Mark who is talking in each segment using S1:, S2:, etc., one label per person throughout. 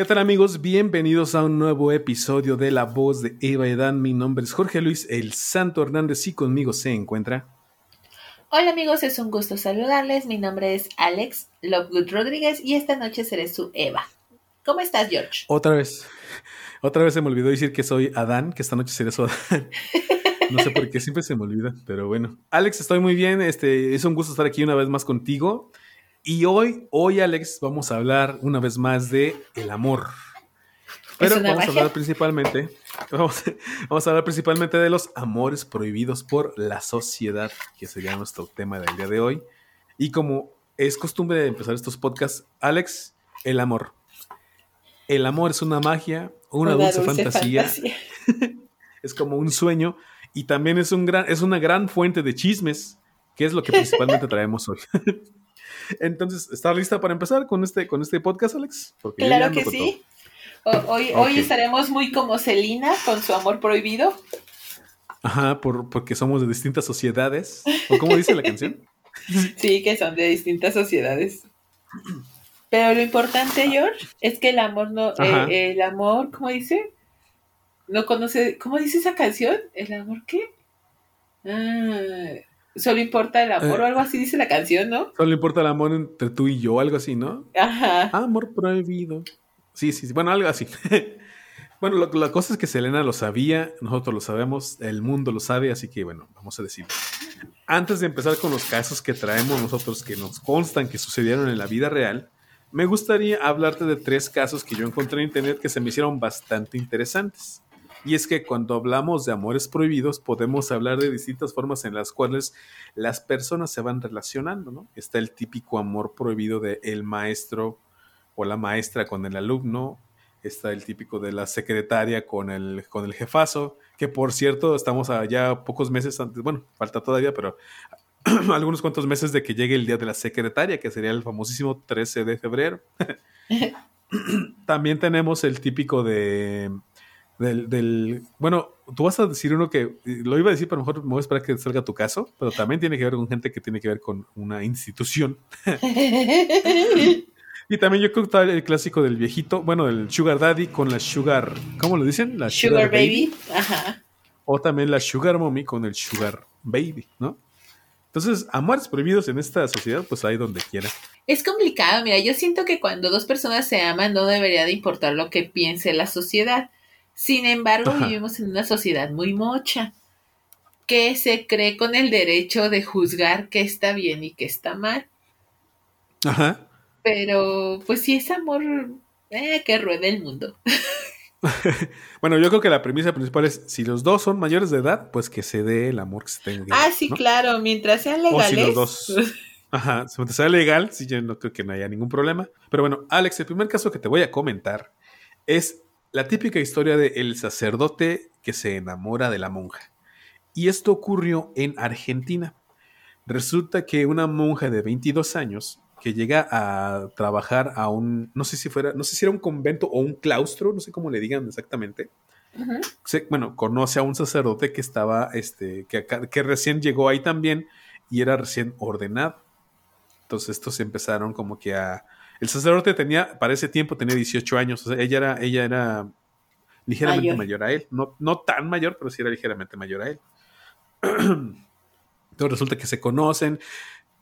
S1: ¿Qué tal amigos? Bienvenidos a un nuevo episodio de La Voz de Eva y Dan. Mi nombre es Jorge Luis El Santo Hernández y conmigo se encuentra...
S2: Hola amigos, es un gusto saludarles. Mi nombre es Alex Lovegood Rodríguez y esta noche seré su Eva. ¿Cómo estás, George?
S1: Otra vez. Otra vez se me olvidó decir que soy Adán, que esta noche seré su Adán. No sé por qué siempre se me olvida, pero bueno. Alex, estoy muy bien. Este, es un gusto estar aquí una vez más contigo. Y hoy, hoy, Alex, vamos a hablar una vez más de el amor. Pero vamos a hablar principalmente, vamos, vamos, a hablar principalmente de los amores prohibidos por la sociedad, que sería nuestro tema del día de hoy. Y como es costumbre de empezar estos podcasts, Alex, el amor. El amor es una magia, una, dulce, fantasía. fantasía. es como un sueño y también es, un gran, es una gran fuente de chismes, que es lo que principalmente traemos hoy. Entonces, ¿estás lista para empezar con este, con este podcast, Alex?
S2: claro que sí. hoy, hoy estaremos muy como Celina con su amor prohibido.
S1: Ajá, por, porque somos de distintas sociedades. ¿O cómo dice la canción?
S2: sí, que son de distintas sociedades. Pero lo importante, George, es que el amor no, eh, el amor, ¿cómo dice? No conoce, ¿cómo dice esa canción? ¿El amor qué? Ah, Solo importa el amor o eh, algo así dice la canción, ¿no?
S1: Solo importa el amor entre tú y yo, algo así, ¿no?
S2: Ajá.
S1: Amor prohibido. Sí, sí, sí. Bueno, algo así. bueno, la cosa es que Selena lo sabía, nosotros lo sabemos, el mundo lo sabe, así que bueno, vamos a decir. Antes de empezar con los casos que traemos nosotros, que nos constan que sucedieron en la vida real, me gustaría hablarte de tres casos que yo encontré en internet que se me hicieron bastante interesantes. Y es que cuando hablamos de amores prohibidos podemos hablar de distintas formas en las cuales las personas se van relacionando, ¿no? Está el típico amor prohibido de el maestro o la maestra con el alumno, está el típico de la secretaria con el, con el jefazo, que por cierto estamos allá pocos meses antes, bueno, falta todavía, pero algunos cuantos meses de que llegue el día de la secretaria, que sería el famosísimo 13 de febrero. También tenemos el típico de del, bueno, tú vas a decir uno que lo iba a decir, pero mejor me voy a esperar que salga tu caso, pero también tiene que ver con gente que tiene que ver con una institución. y también yo creo que está el clásico del viejito, bueno, del Sugar Daddy con la Sugar, ¿cómo lo dicen?
S2: La Sugar, Baby. Ajá.
S1: O también la Sugar Mommy con el Sugar Baby, ¿no? Entonces, amores prohibidos en esta sociedad, pues hay donde quiera.
S2: Es complicado, mira, yo siento que cuando dos personas se aman no debería de importar lo que piense la sociedad sin embargo, vivimos en una sociedad muy mocha que se cree con el derecho de juzgar qué está bien y qué está mal.
S1: Ajá.
S2: Pero, pues si es amor, eh, que ruede el mundo.
S1: bueno, yo creo que la premisa principal es, si los dos son mayores de edad, pues que se dé el amor que se tenga.
S2: Ah, sí, claro, mientras sean legales. O si los dos...
S1: Ajá, si sea legal, sí, yo no creo que no haya ningún problema. Pero bueno, Alex, el primer caso que te voy a comentar es la típica historia de el sacerdote que se enamora de la monja. Y esto ocurrió en Argentina. Resulta que una monja de 22 años que llega a trabajar a un, no sé si fuera, no sé si era un convento o un claustro, no sé cómo le digan exactamente. bueno, conoce a un sacerdote que estaba, este, que, que recién llegó ahí también y era recién ordenado. Entonces estos empezaron como que a, el sacerdote tenía, para ese tiempo tenía 18 años, o sea, ella era, ella era ligeramente mayor. a él, no, no tan mayor, pero sí era ligeramente mayor a él. Entonces resulta que se conocen.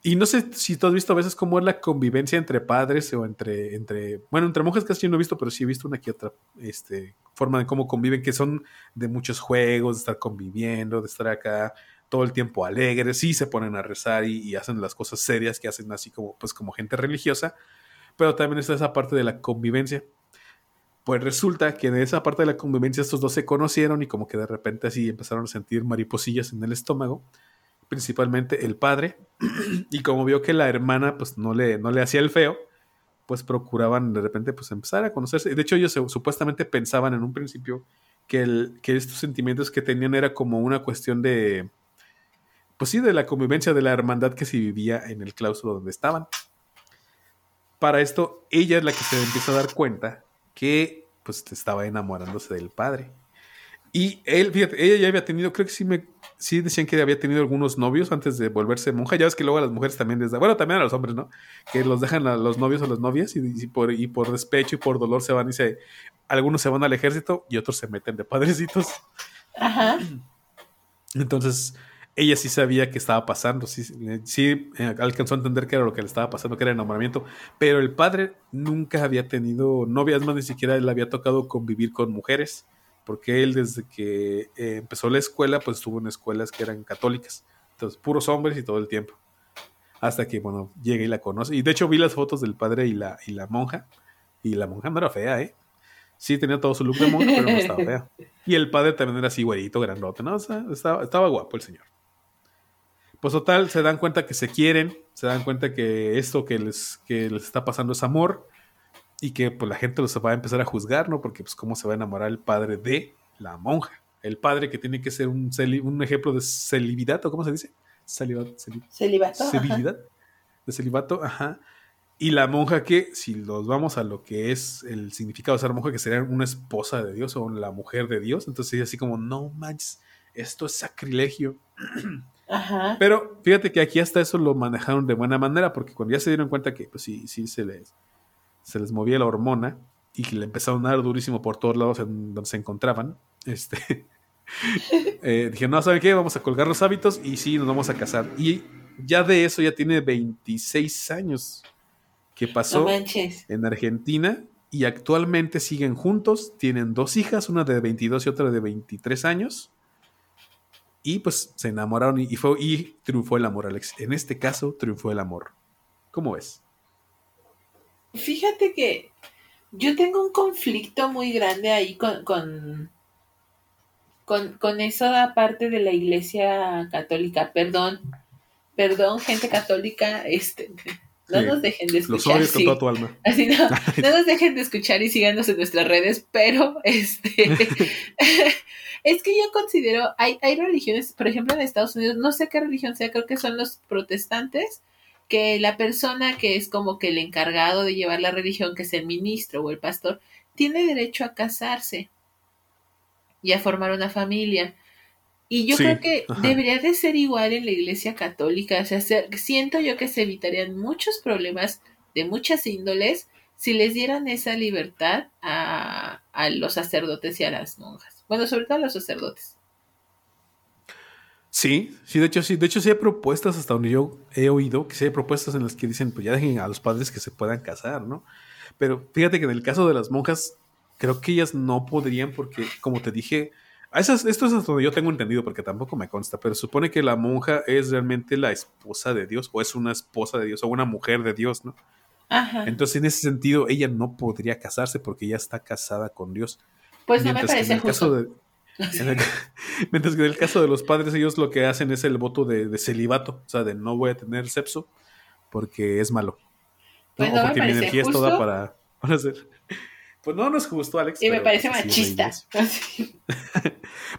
S1: Y no sé si tú has visto a veces cómo es la convivencia entre padres o entre, entre bueno, entre monjas casi no he visto, pero sí he visto una que otra este, forma de cómo conviven, que son de muchos juegos, de estar conviviendo, de estar acá todo el tiempo alegres, sí se ponen a rezar y, y, hacen las cosas serias que hacen así como, pues, como gente religiosa, pero también está esa parte de la convivencia. Pues resulta que en esa parte de la convivencia estos dos se conocieron y como que de repente así empezaron a sentir mariposillas en el estómago, principalmente el padre, y como vio que la hermana pues no le, no le hacía el feo, pues procuraban de repente pues empezar a conocerse. De hecho, ellos supuestamente pensaban en un principio que, el, que estos sentimientos que tenían era como una cuestión de, pues sí, de la convivencia, de la hermandad que se vivía en el claustro donde estaban. Para esto, ella es la que se empieza a dar cuenta que pues estaba enamorándose del padre. Y él, fíjate, ella ya había tenido, creo que sí me, sí decían que había tenido algunos novios antes de volverse monja. Ya ves que luego a las mujeres también les da, bueno, también a los hombres, ¿no? Que los dejan a los novios o las novias y, por, y por despecho y por dolor se van y se, algunos se van al ejército y otros se meten de padrecitos. Ajá. Entonces, ella sí sabía que estaba pasando, sí, sí eh, alcanzó a entender que era lo que le estaba pasando, que era enamoramiento, pero el padre nunca había tenido novias, más ni siquiera le había tocado convivir con mujeres porque él desde que eh, empezó la escuela, pues estuvo en escuelas que eran católicas, entonces puros hombres y todo el tiempo, hasta que, bueno, llega y la conoce, y de hecho vi las fotos del padre y la, y la monja, y la monja no era fea, ¿eh? Sí tenía todo su look de monja, pero no estaba fea. Y el padre también era así, güerito, grandote, ¿no? estaba, estaba guapo el señor. Pues total, se dan cuenta que se quieren, se dan cuenta que esto que les, que les está pasando es amor, y que pues la gente los va a empezar a juzgar, ¿no? Porque pues cómo se va a enamorar el padre de la monja. El padre que tiene que ser un, un ejemplo de celibidad, ¿o cómo se dice?
S2: celibato. Celibato.
S1: De celibato, ajá. Y la monja que, si los vamos a lo que es el significado de ser monja, que sería una esposa de Dios o la mujer de Dios, entonces así como, no manches, esto es sacrilegio. Ajá. Pero fíjate que aquí hasta eso lo manejaron de buena manera, porque cuando ya se dieron cuenta que, pues sí, sí se les se les movía la hormona y que le empezaron a dar durísimo por todos lados en donde se encontraban, este, eh, dije, no, ¿saben qué? Vamos a colgar los hábitos y sí, nos vamos a casar. Y ya de eso ya tiene 26 años que pasó en Argentina y actualmente siguen juntos, tienen dos hijas, una de 22 y otra de 23 años. Y pues se enamoraron y, fue, y triunfó el amor, Alex. En este caso, triunfó el amor. ¿Cómo ves?
S2: Fíjate que yo tengo un conflicto muy grande ahí con, con, con, eso aparte de la iglesia católica. Perdón, perdón, gente católica, este, no nos dejen de escuchar. Los con toda tu alma. Así no, no nos dejen de escuchar y síganos en nuestras redes, pero este es que yo considero, hay, hay religiones, por ejemplo en Estados Unidos, no sé qué religión sea, creo que son los protestantes, que la persona que es como que el encargado de llevar la religión, que es el ministro o el pastor, tiene derecho a casarse y a formar una familia. Y yo creo que debería de ser igual en la iglesia católica. O sea, siento yo que se evitarían muchos problemas de muchas índoles si les dieran esa libertad a, a los sacerdotes y a las monjas. Bueno, sobre todo a los sacerdotes.
S1: Sí, sí, de hecho sí, de hecho sí hay propuestas hasta donde yo he oído que sí hay propuestas en las que dicen, pues ya dejen a los padres que se puedan casar, ¿no? Pero fíjate que en el caso de las monjas, creo que ellas no podrían porque, como te dije, esto es hasta donde yo tengo entendido porque tampoco me consta, pero supone que la monja es realmente la esposa de Dios o es una esposa de Dios o una mujer de Dios, ¿no? Ajá. Entonces, en ese sentido, ella no podría casarse porque ella está casada con Dios. Pues no me parece justo. mientras que en el caso de los padres, ellos lo que hacen es el voto de, celibato, o sea, de no voy a tener sexo porque es malo. Pues o porque mi energía es toda para, hacer. Pues no, no es justo, Alex.
S2: Y me parece machista.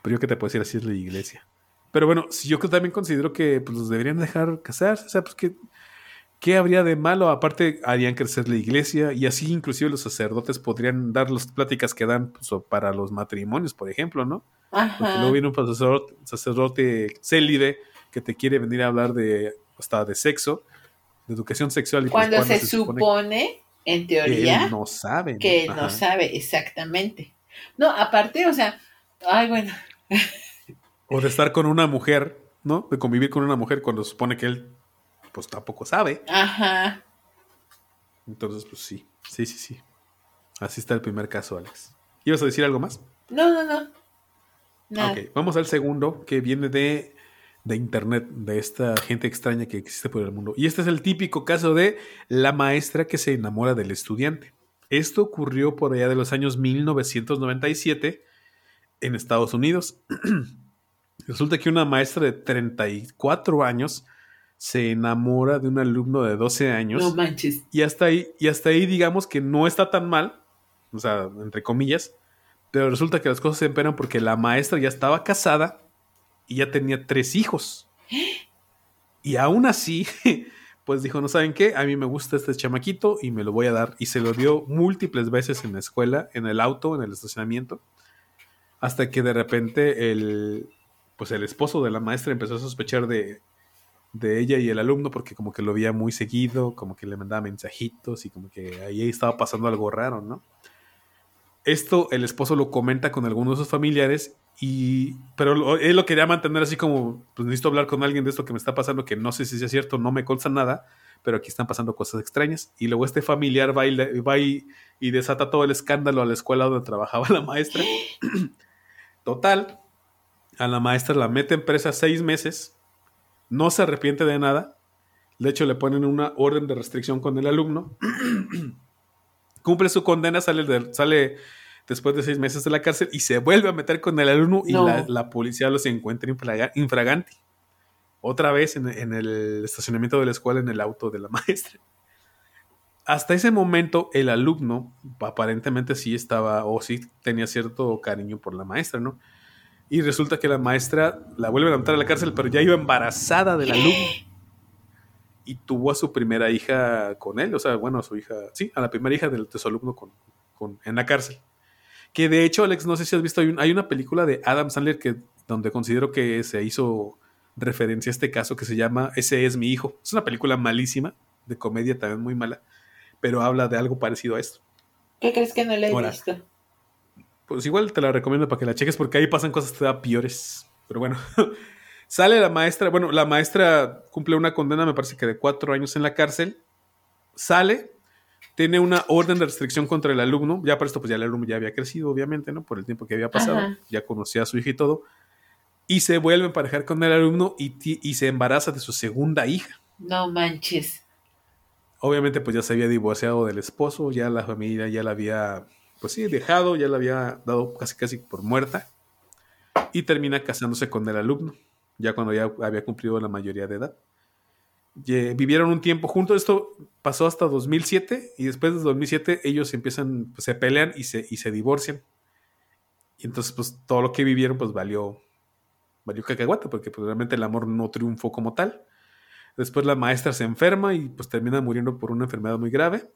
S1: pero yo que te puedo decir, así es la iglesia. Pero bueno, yo también considero que pues, los deberían dejar casarse, o sea, pues que ¿Qué habría de malo? Aparte, harían crecer la iglesia y así inclusive los sacerdotes podrían dar las pláticas que dan pues, para los matrimonios, por ejemplo, ¿no? Ajá. Porque luego viene un sacerdote, sacerdote célibe que te quiere venir a hablar de hasta de sexo, de educación sexual. Y
S2: pues, cuando, se, supone, en teoría,
S1: que él no sabe.
S2: Que él no sabe, exactamente. No, aparte, o sea, ay, bueno.
S1: o de estar con una mujer, ¿no? De convivir con una mujer cuando supone que él pues tampoco sabe. Ajá. Entonces, pues sí, sí, sí, sí. Así está el primer caso, Alex. ¿Ibas a decir algo más?
S2: No, no, no.
S1: Ok, vamos al segundo, que viene de, de internet, de esta gente extraña que existe por el mundo. Y este es el típico caso de la maestra que se enamora del estudiante. Esto ocurrió por allá de los años 1997 en Estados Unidos. Resulta que una maestra de 34 años se enamora de un alumno de 12 años.
S2: No manches.
S1: Y hasta ahí, y hasta ahí digamos que no está tan mal, o sea, entre comillas, pero resulta que las cosas se empeoran porque la maestra ya estaba casada y ya tenía tres hijos. Y aún así, pues dijo, no saben qué, a mí me gusta este chamaquito y me lo voy a dar. Y se lo dio múltiples veces en la escuela, en el auto, en el estacionamiento, hasta que de repente el, pues el esposo de la maestra empezó a sospechar de, de ella y el alumno porque como que lo veía muy seguido, como que le mandaba mensajitos y como que ahí estaba pasando algo raro, ¿no? Esto el esposo lo comenta con algunos de sus familiares y pero él lo quería mantener así como pues necesito hablar con alguien de esto que me está pasando que no sé si es cierto, no me consta nada, pero aquí están pasando cosas extrañas y luego este familiar va y, va y, desata todo el escándalo a la escuela donde trabajaba la maestra. Total, a la maestra la mete en presa seis meses no se arrepiente de nada. De hecho, le ponen una orden de restricción con el alumno. Cumple su condena, sale, sale después de seis meses de la cárcel y se vuelve a meter con el alumno y la, policía los encuentra infraganti. Otra vez en, en, el estacionamiento de la escuela, en el auto de la maestra. Hasta ese momento, el alumno aparentemente sí estaba o sí tenía cierto cariño por la maestra, ¿no? Y resulta que la maestra la vuelve a levantar a la cárcel, pero ya iba embarazada del alumno. Y tuvo a su primera hija con él, o sea, bueno, a su hija, sí, a la primera hija del, de su alumno con, en la cárcel. Que de hecho, Alex, no sé si has visto, hay, una película de Adam Sandler que, donde considero que se hizo referencia a este caso que se llama Ese es mi hijo. Es una película malísima, de comedia también muy mala, pero habla de algo parecido a esto.
S2: ¿Qué crees que no le he visto?
S1: pues igual te la recomiendo para que la cheques porque ahí pasan cosas todavía peores. Pero bueno, sale la maestra, bueno, la maestra cumple una condena, me parece que de cuatro años en la cárcel, sale, tiene una orden de restricción contra el alumno, ya por esto pues ya el alumno ya había crecido, obviamente, ¿no? Por el tiempo que había pasado, ya conocía a su hija y todo, y se vuelve a emparejar con el alumno y, y se embaraza de su segunda hija.
S2: No manches.
S1: Obviamente pues ya se había divorciado del esposo, ya la familia ya la había pues sí, dejado, ya la había dado casi casi por muerta, y termina casándose con el alumno, ya cuando ya había cumplido la mayoría de edad. vivieron un tiempo juntos, esto pasó hasta 2007, y después de 2007 ellos empiezan, pues, se pelean y se, y se divorcian. Y entonces, pues todo lo que vivieron, pues valió, valió cacahuata, porque pues, realmente el amor no triunfó como tal. Después la maestra se enferma y pues termina muriendo por una enfermedad muy grave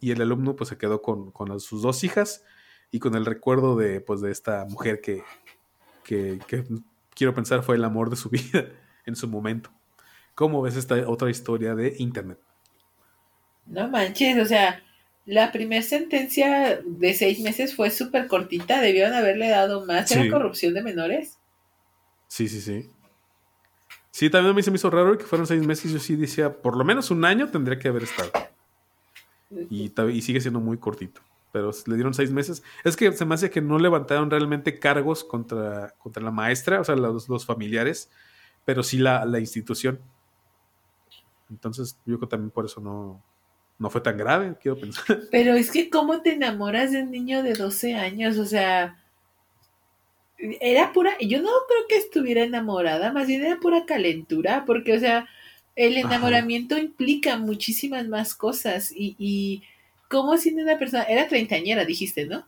S1: y el alumno pues se quedó con, sus dos hijas y con el recuerdo de, pues, de esta mujer que, que, quiero pensar fue el amor de su vida en su momento. ¿Cómo ves esta otra historia de Internet?
S2: No manches, o sea, la primera sentencia de seis meses fue súper cortita, debieron haberle dado más. ¿Era corrupción de menores?
S1: Sí, sí, sí. Sí, también a mí se me hizo raro que fueron seis meses. Yo sí decía, por lo menos un año tendría que haber estado. Y, sigue siendo muy cortito. Pero le dieron seis meses. Es que se me hace que no levantaron realmente cargos contra, contra la maestra, o sea, los, los familiares, pero sí la, la, institución. Entonces, yo creo que también por eso no, no fue tan grave, quiero pensar.
S2: Pero es que, ¿cómo te enamoras de un niño de 12 años? O sea, era pura. Yo no creo que estuviera enamorada, más bien era pura calentura, porque, o sea, el enamoramiento implica muchísimas más cosas y, y cómo siendo una persona, era treintañera, dijiste, ¿no?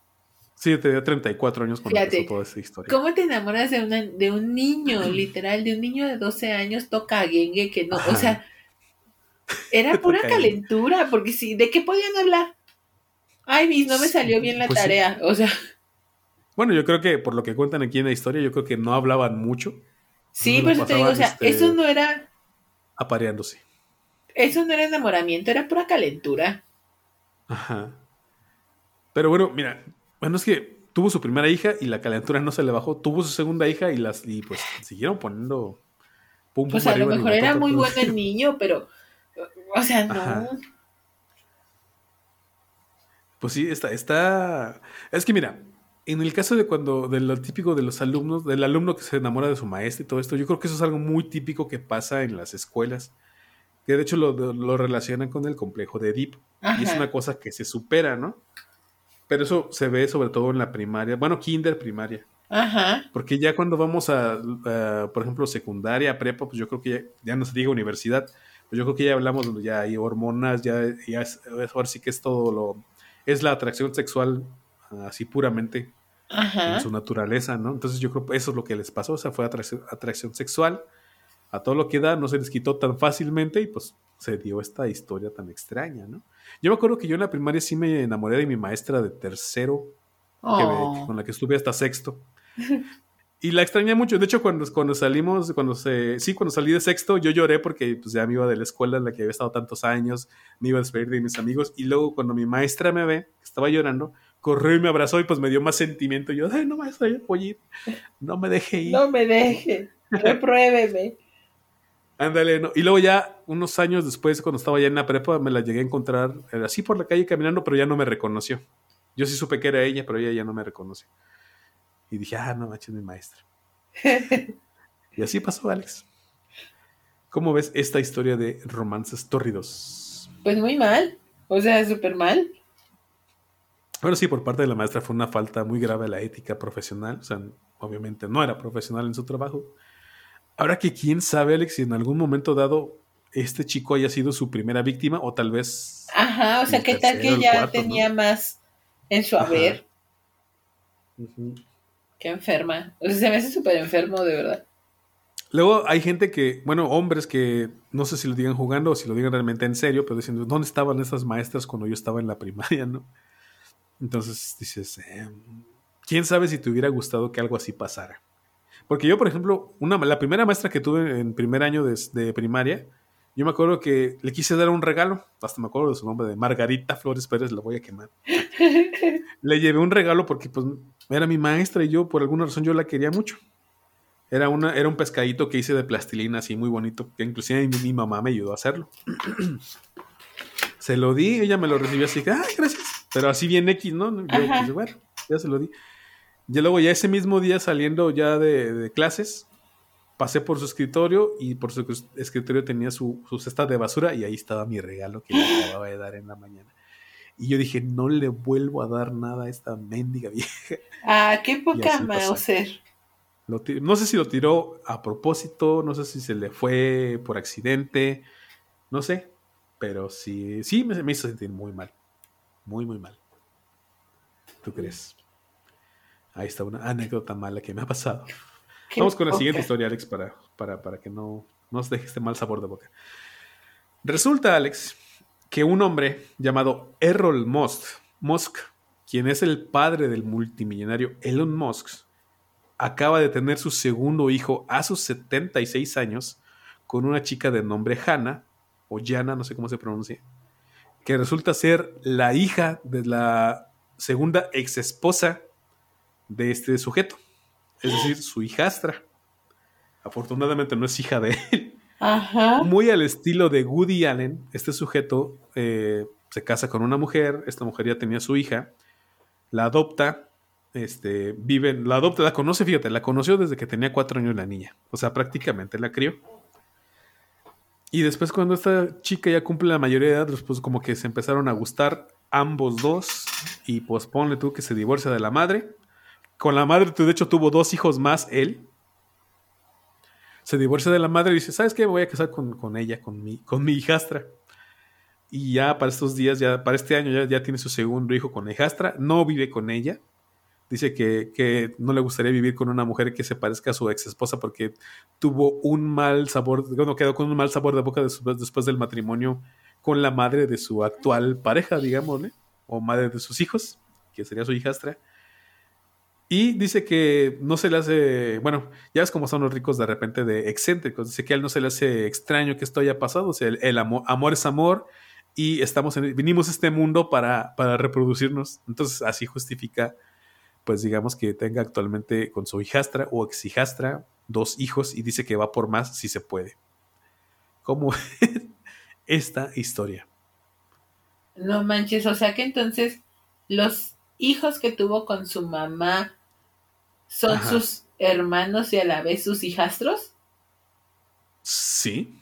S1: Sí, tenía 34 años cuando empezó toda esa historia.
S2: ¿Cómo te enamoras de, una, de un niño, literal, de un niño de 12 años toca gengue que no, o sea, era pura calentura, porque sí, ¿de qué podían hablar? Ay, mis, no me salió bien la pues tarea, o sea.
S1: Bueno, yo creo que por lo que cuentan aquí en la historia, yo creo que no hablaban mucho.
S2: Sí, pues te digo, o sea, este, eso no era
S1: apareándose.
S2: Eso no era enamoramiento, era pura calentura.
S1: Ajá. Pero bueno, mira, bueno, es que tuvo su primera hija y la calentura no se le bajó. Tuvo su segunda hija y las y pues siguieron poniendo.
S2: Pum, pues a lo mejor era muy bueno el niño, pero. O sea, no.
S1: Pues sí, está, está. Es que mira, en el caso de cuando, de lo típico de los alumnos, del alumno que se enamora de su maestra y todo esto, yo creo que eso es algo muy típico que pasa en las escuelas, que de hecho lo, lo relacionan con el complejo de Edipo. Y es una cosa que se supera, ¿no? Pero eso se ve sobre todo en la primaria, bueno, kinder primaria. Ajá. Porque ya cuando vamos a, por ejemplo, secundaria, prepa, pues yo creo que ya, ya no se diga universidad, pues yo creo que ya hablamos, ya hay hormonas, ya, ya es, ahora sí que es todo lo, es la atracción sexual así puramente en su naturaleza, ¿no? Entonces yo creo que eso es lo que les pasó, o sea, fue atracción, atracción sexual a todo lo que da, no se les quitó tan fácilmente y pues se dio esta historia tan extraña, ¿no? Yo me acuerdo que yo en la primaria sí me enamoré de mi maestra de tercero, oh. con la que estuve hasta sexto. Y la extrañé mucho. De hecho, cuando, cuando salimos, cuando se. Sí, cuando salí de sexto, yo lloré porque pues, ya me iba de la escuela en la que había estado tantos años, me iba a despedir de mis amigos. Y luego, cuando mi maestra me ve, que estaba llorando, corrió y me abrazó y pues me dio más sentimiento. yo, ay, no, maestra, yo voy ir. No me deje ir.
S2: No me deje. Repruébeme.
S1: Ándale, no. Y luego ya, unos años después, cuando estaba ya en la prepa, me la llegué a encontrar eh, así por la calle caminando, pero ya no me reconoció. Yo sí supe que era ella, pero ella ya no me reconoció. Y dije, ah, no manches, mi maestra. y así pasó, Alex. ¿Cómo ves esta historia de romances tórridos?
S2: Pues muy mal. O sea, súper mal.
S1: Bueno, sí, por parte de la maestra fue una falta muy grave a la ética profesional. O sea, obviamente no era profesional en su trabajo. Ahora que quién sabe, Alex, si en algún momento dado este chico haya sido su primera víctima o tal vez...
S2: Ajá, o sea, ¿qué tal que ya tenía más en su haber? Qué enferma. O sea, se me hace súper enfermo, de verdad.
S1: Luego hay gente que, bueno, hombres que no sé si lo digan jugando o si lo digan realmente en serio, pero diciendo, ¿dónde estaban esas maestras cuando yo estaba en la primaria, no? Entonces dices, eh, ¿quién sabe si te hubiera gustado que algo así pasara? Porque yo, por ejemplo, una, la primera maestra que tuve en primer año de, de primaria, yo me acuerdo que le quise dar un regalo, hasta me acuerdo de su nombre, de Margarita Flores Pérez, la voy a quemar. le llevé un regalo porque pues era mi maestra y yo por alguna razón yo la quería mucho. Era, una, era un pescadito que hice de plastilina así muy bonito, que inclusive mi, mamá me ayudó a hacerlo. se lo di, ella me lo recibió así, ay, gracias. Pero así bien X, ¿no? Yo, pues, bueno, ya se lo di. Y luego ya ese mismo día saliendo ya de, de clases, pasé por su escritorio y por su escritorio tenía su, cesta de basura y ahí estaba mi regalo que le acababa de dar en la mañana. Y yo dije, no le vuelvo a dar nada a esta mendiga vieja.
S2: Ah, qué poca ser.
S1: No sé si lo tiró a propósito, no sé si se le fue por accidente, no sé, pero sí, sí me, me hizo sentir muy mal, muy, muy mal. ¿Tú crees? Ahí está una anécdota mala que me ha pasado. Vamos con la siguiente historia, Alex, para, para, que no nos deje este mal sabor de boca. Resulta, Alex, que un hombre llamado Errol Musk, Musk, quien es el padre del multimillonario Elon Musk, acaba de tener su segundo hijo a sus 76 años con una chica de nombre Hannah, o Jana, no sé cómo se pronuncia, que resulta ser la hija de la segunda ex esposa de este sujeto es decir, su hijastra. Afortunadamente no es hija de él. Ajá. Muy al estilo de Woody Allen, este sujeto eh, se casa con una mujer, esta mujer ya tenía su hija, la adopta, este, vive, la adopta, la conoce, fíjate, la conoció desde que tenía cuatro años la niña, o sea, prácticamente la crió. Y después cuando esta chica ya cumple la mayoría de edad, pues como que se empezaron a gustar ambos dos y pues ponle tú que se divorcia de la madre con la madre, de hecho, tuvo dos hijos más él. Se divorcia de la madre y dice, ¿sabes qué? voy a casar con, ella, con mi, con mi hijastra. Y ya para estos días, ya para este año, ya, tiene su segundo hijo con hijastra. No vive con ella. Dice que, no le gustaría vivir con una mujer que se parezca a su ex esposa porque tuvo un mal sabor, bueno, quedó con un mal sabor de boca después del matrimonio con la madre de su actual pareja, digamos, o madre de sus hijos, que sería su hijastra. Y dice que no se le hace, bueno, ya ves como son los ricos de repente de excéntricos, dice que a él no se le hace extraño que esto haya pasado, o sea, el, amor, amor, es amor y estamos en, vinimos a este mundo para, para reproducirnos, entonces así justifica, pues digamos que tenga actualmente con su hijastra o ex hijastra dos hijos y dice que va por más si se puede. ¿Cómo es esta historia?
S2: No manches, o sea que entonces los hijos que tuvo con su mamá ¿Son sus hermanos y a la vez sus hijastros?
S1: Sí.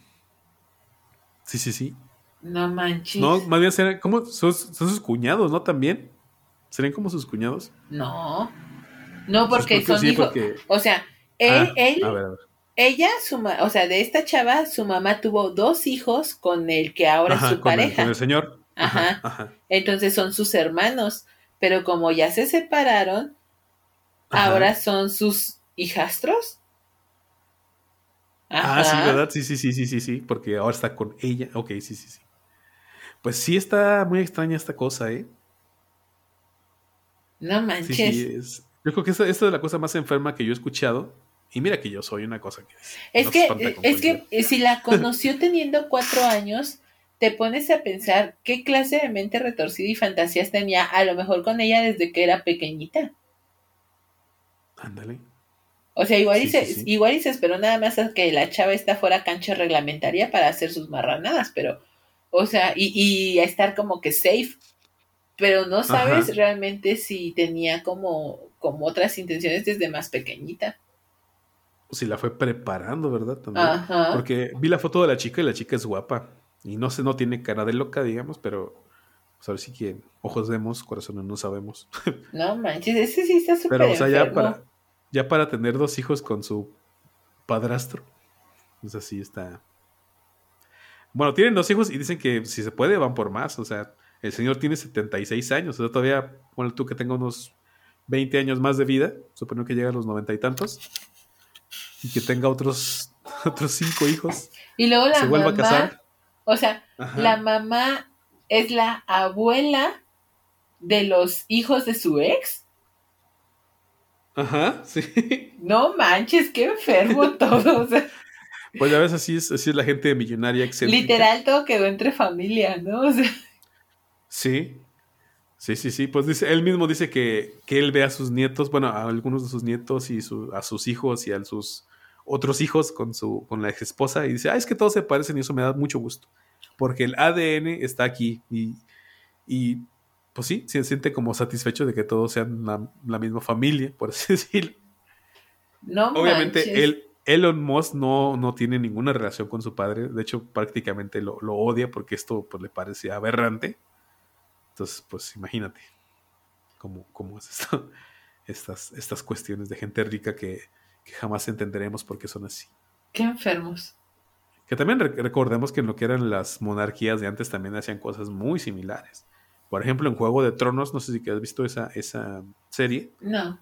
S1: Sí, sí, sí.
S2: No manches.
S1: No, más bien serán como son, sus cuñados, ¿no? También. ¿Serían como sus cuñados?
S2: No. No, porque son hijos. O sea, él, ah, él ella, su o sea, de esta chava, su mamá tuvo dos hijos con el que ahora es su pareja.
S1: con el señor.
S2: Ajá. Entonces son sus hermanos. Pero como ya se separaron, ahora son sus hijastros.
S1: Ah, sí, ¿verdad? Sí, sí, sí, sí, sí, sí, porque ahora está con ella. Ok, sí, sí, sí. Pues sí está muy extraña esta cosa, ¿eh?
S2: No manches.
S1: Sí, Yo creo que esta, esta, es la cosa más enferma que yo he escuchado. Y mira que yo soy una cosa que...
S2: Es que, es que si la conoció teniendo cuatro años, te pones a pensar qué clase de mente retorcida y fantasías tenía a lo mejor con ella desde que era pequeñita.
S1: Ándale.
S2: O sea, igual, y se, igual y se esperó nada más a que la chava está fuera cancha reglamentaria para hacer sus marranadas, pero, o sea, y, y estar como que safe, pero no sabes realmente si tenía como, como otras intenciones desde más pequeñita.
S1: Si la fue preparando, ¿verdad? También. Ajá. Porque vi la foto de la chica y la chica es guapa. Y no sé, no tiene cara de loca, digamos, pero pues ver si que ojos vemos, corazones no sabemos.
S2: No manches, ese sí está súper Pero, o sea,
S1: ya para, ya para tener dos hijos con su padrastro. Pues así está. Bueno, tienen dos hijos y dicen que si se puede van por más. O sea, el señor tiene 76 años. O sea, todavía, bueno, tú que tenga unos 20 años más de vida, supongo que llega a los noventa y tantos. Y que tenga otros, otros cinco hijos.
S2: Y luego la se vuelva a casar. O sea, la mamá es la abuela de los hijos de su ex.
S1: Ajá, sí.
S2: No manches, qué enfermo todo.
S1: Pues ya ves, así es, así es la gente millonaria excelente.
S2: Literal, todo quedó entre familia, ¿no?
S1: Sí. Sí, sí, sí. Pues dice, él mismo dice que, que él ve a sus nietos, bueno, a algunos de sus nietos y a sus hijos y a sus otros hijos con su, con la ex esposa, y dice, ah, es que todos se parecen y eso me da mucho gusto. Porque el ADN está aquí. Y, y pues sí, se siente como satisfecho de que todos sean la, misma familia, por así decirlo.
S2: No
S1: Obviamente, él, Elon Musk no, no tiene ninguna relación con su padre. De hecho, prácticamente lo, odia porque esto pues, le parece aberrante. Entonces, pues imagínate cómo, cómo es esto. Estas, estas cuestiones de gente rica que, que jamás entenderemos por qué son así.
S2: Qué enfermos.
S1: Que también recordemos que en lo que eran las monarquías de antes también hacían cosas muy similares. Por ejemplo, en Juego de Tronos, no sé si has visto esa, esa serie.
S2: No.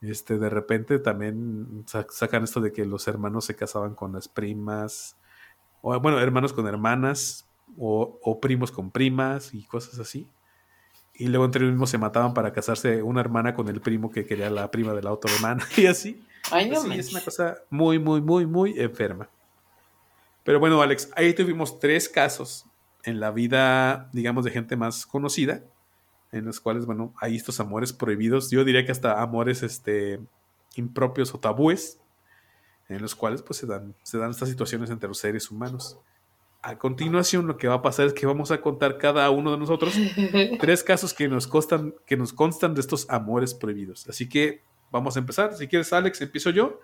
S1: Este, de repente también sacan esto de que los hermanos se casaban con las primas, o bueno, hermanos con hermanas, o, primos con primas y cosas así. Y luego entre ellos mismos se mataban para casarse una hermana con el primo que quería la prima de la otra hermana y así.
S2: Ay, no
S1: es una cosa muy, muy, muy, muy enferma. Pero bueno, Alex, ahí tuvimos tres casos en la vida, digamos, de gente más conocida, en los cuales, bueno, hay estos amores prohibidos, yo diría que hasta amores este, impropios o tabúes, en los cuales pues se dan, se dan estas situaciones entre los seres humanos. A continuación, lo que va a pasar es que vamos a contar cada uno de nosotros tres casos que nos, costan, que nos constan de estos amores prohibidos. Así que vamos a empezar. Si quieres, Alex, empiezo yo,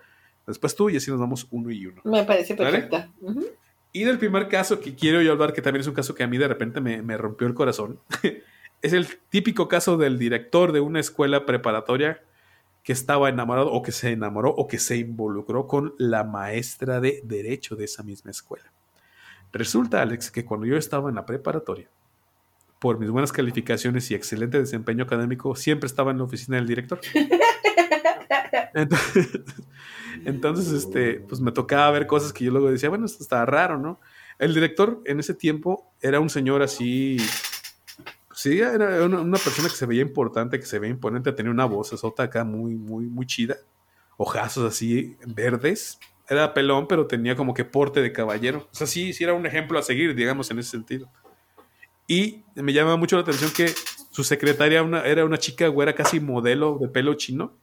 S1: después tú y así nos damos uno y uno.
S2: Me parece perfecta.
S1: Y del primer caso que quiero yo hablar, que también es un caso que a mí de repente me, rompió el corazón, es el típico caso del director de una escuela preparatoria que estaba enamorado o que se enamoró o que se involucró con la maestra de derecho de esa misma escuela. Resulta, Alex, que cuando yo estaba en la preparatoria, por mis buenas calificaciones y excelente desempeño académico, siempre estaba en la oficina del director. Entonces, entonces, este, pues me tocaba ver cosas que yo luego decía, bueno, esto está raro, ¿no? El director en ese tiempo era un señor así, sí, era una, persona que se veía importante, que se veía imponente, tenía una voz esota acá muy, muy, muy chida, ojazos así verdes, era pelón, pero tenía como que porte de caballero. O sea, sí, sí era un ejemplo a seguir, digamos, en ese sentido. Y me llama mucho la atención que su secretaria era una chica güera casi modelo de pelo chino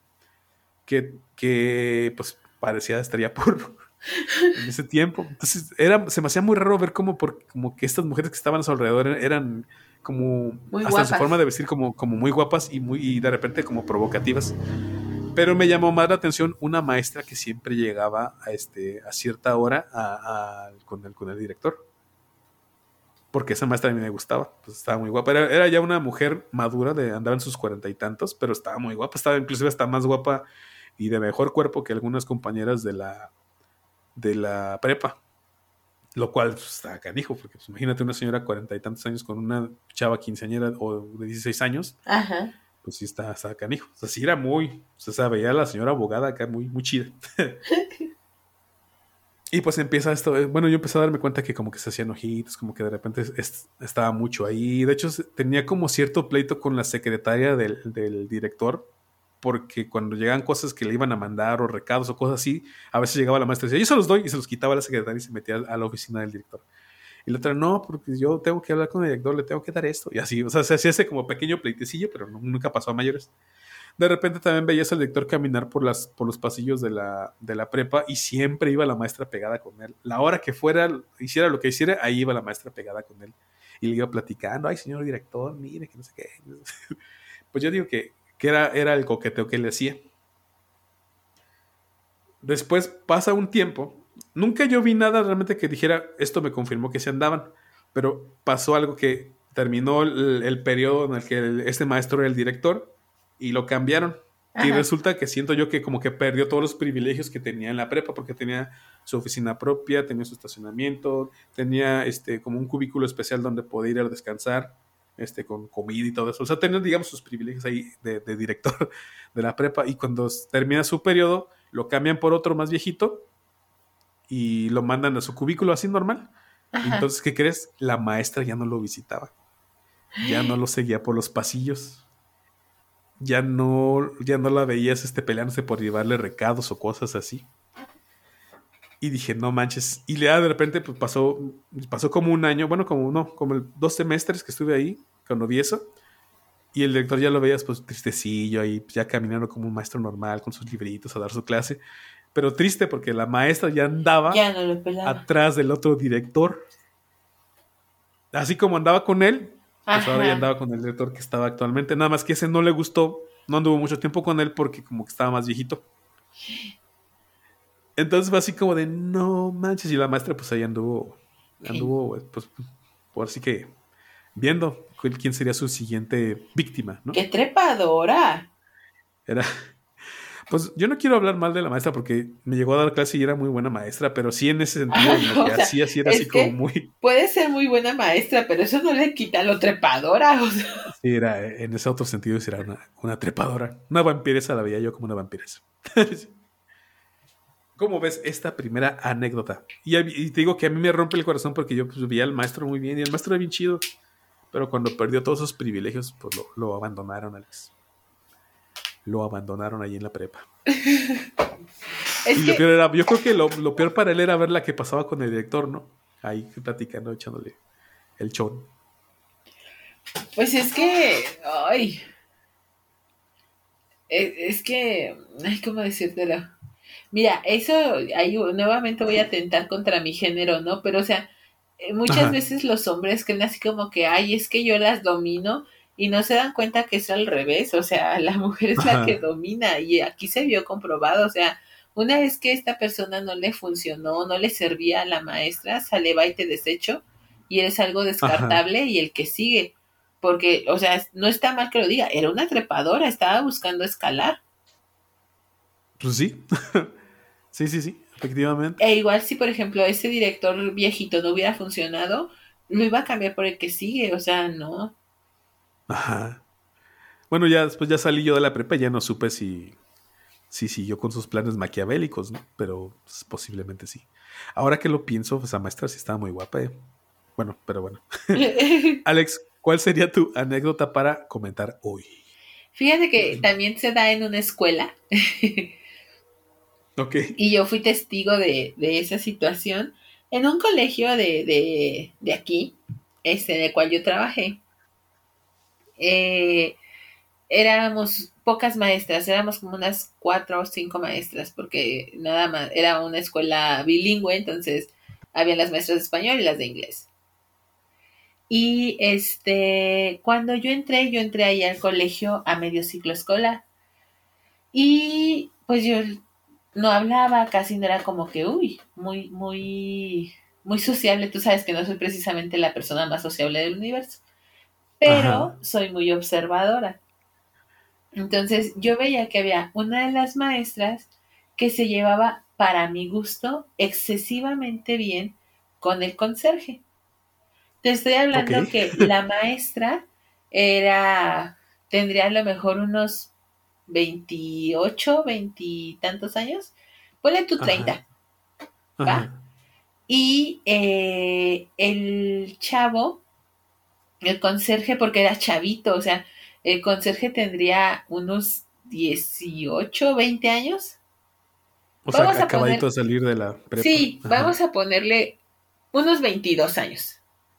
S1: que, pues parecía estaría por en ese tiempo. Entonces era, se me hacía muy raro ver cómo, por, como que estas mujeres que estaban a su alrededor eran como hasta su forma de vestir como, como muy guapas y muy y de repente como provocativas. Pero me llamó más la atención una maestra que siempre llegaba a, este, a cierta hora con, el, con el director. porque esa maestra a mí me gustaba, pues estaba muy guapa. Era, ya una mujer madura, de andaba en sus cuarenta y tantos, pero estaba muy guapa, estaba inclusive hasta más guapa y de mejor cuerpo que algunas compañeras de la, de la prepa. Lo cual pues, está canijo, porque pues, imagínate una señora cuarenta y tantos años con una chava quinceañera o de 16 años. Ajá. Pues sí está, está canijo. O sea, sí era muy, o sea, veía a la señora abogada acá muy, muy chida. Y pues empieza esto, eh, bueno, yo empecé a darme cuenta que como que se hacían ojitos, como que de repente estaba mucho ahí. De hecho, tenía como cierto pleito con la secretaria del, director, porque cuando llegaban cosas que le iban a mandar o recados o cosas así, a veces llegaba la maestra y decía, yo se los doy, y se los quitaba a la secretaria y se metía a la oficina del director. Y la otra, no, porque yo tengo que hablar con el director, le tengo que dar esto. Y así, o sea, se hacía ese como pequeño pleitecillo, pero nunca pasó a mayores. De repente también veías al lector caminar por, las, por los pasillos de la, de la prepa y siempre iba la maestra pegada con él. La hora que fuera, hiciera lo que hiciera, ahí iba la maestra pegada con él. Y le iba platicando, ay, señor director, mire, que no sé qué. Pues yo digo que, que era, era el coqueteo que le hacía. Después pasa un tiempo. Nunca yo vi nada realmente que dijera, esto me confirmó que se andaban. Pero pasó algo que terminó el, el periodo en el que este maestro era el director y lo cambiaron. Y resulta que siento yo que como que perdió todos los privilegios que tenía en la prepa, porque tenía su oficina propia, tenía su estacionamiento, tenía este como un cubículo especial donde podía ir a descansar, este, con comida y todo eso. O sea, tenía, digamos, sus privilegios ahí de, director de la prepa. Y cuando termina su periodo, lo cambian por otro más viejito y lo mandan a su cubículo así normal. Entonces, ¿qué crees? La maestra ya no lo visitaba. Ya no lo seguía por los pasillos ya no, ya no la veías este, peleándose por llevarle recados o cosas así. Y dije, no manches. Y ya de repente pues, pasó, pasó como un año, bueno, como uno, como dos semestres que estuve ahí, cuando vi eso. Y el director ya lo veías pues tristecillo ahí, ya caminando como un maestro normal con sus libritos a dar su clase. Pero triste porque la maestra ya andaba atrás del otro director. Así como andaba con él, pues ahora ya andaba con el director que estaba actualmente. Nada más que ese no le gustó. No anduvo mucho tiempo con él porque como que estaba más viejito. Entonces fue así como de no manches. Y la maestra pues ahí anduvo. Anduvo pues por así que viendo quién sería su siguiente víctima, ¿no?
S2: ¡Qué trepadora!
S1: Era, pues yo no quiero hablar mal de la maestra porque me llegó a dar clase y era muy buena maestra, pero sí en ese sentido lo que hacía sí era así como muy.
S2: Puede ser muy buena maestra, pero eso no le quita lo trepadora.
S1: Sí, era, en ese otro sentido sí era una, trepadora. Una vampiresa la veía yo como una vampiresa. ¿Cómo ves esta primera anécdota? Y, te digo que a mí me rompe el corazón porque yo pues, veía al maestro muy bien y el maestro era bien chido. Pero cuando perdió todos sus privilegios, pues lo, lo abandonaron, Alex lo abandonaron ahí en la prepa. y lo peor era, yo creo que lo, peor para él era ver la que pasaba con el director, ¿no? Ahí platicando, echándole el chon.
S2: Pues es que, ay, es, que, ay, ¿cómo decírtelo? Mira, eso, ahí nuevamente voy a tentar contra mi género, ¿no? Pero, o sea, eh, muchas veces los hombres creen así como que, ay, es que yo las domino y no se dan cuenta que es al revés, o sea, la mujer es la que domina y aquí se vio comprobado, o sea, una vez que esta persona no le funcionó, no le servía a la maestra, sale, va y te desecho y eres algo descartable y el que sigue, porque, o sea, no está mal que lo diga, era una trepadora, estaba buscando escalar.
S1: Pues sí, sí, sí, sí, efectivamente.
S2: E igual si, por ejemplo, ese director viejito no hubiera funcionado, lo iba a cambiar por el que sigue, o sea, no.
S1: Ajá. Bueno, ya después ya salí yo de la prepa, ya no supe si, si siguió con sus planes maquiavélicos, ¿no? Pero pues, posiblemente sí. Ahora que lo pienso, esa maestra sí estaba muy guapa, ¿eh? Bueno, pero bueno. Alex, ¿cuál sería tu anécdota para comentar hoy?
S2: Fíjate que también se da en una escuela. Y yo fui testigo de, esa situación en un colegio de, de, de aquí, este, en el cual yo trabajé eh, éramos pocas maestras, éramos como unas cuatro o cinco maestras, porque nada más, era una escuela bilingüe, entonces había las maestras de español y las de inglés. Y este, cuando yo entré, yo entré ahí al colegio a medio ciclo escolar. Y pues yo no hablaba, casi no era como que, uy, muy, muy, muy sociable. Tú sabes que no soy precisamente la persona más sociable del universo, pero soy muy observadora. Entonces yo veía que había una de las maestras que se llevaba, para mi gusto, excesivamente bien con el conserje. Te estoy hablando que la maestra era, tendría a lo mejor unos 28, 20 y tantos años. Ponle tu 30. ¿Va? Y eh, el chavo, el conserje, porque era chavito, o sea, el conserje tendría unos 18, 20 años.
S1: O sea, acabadito de salir de la
S2: prepa. Sí, vamos a ponerle unos 22 años,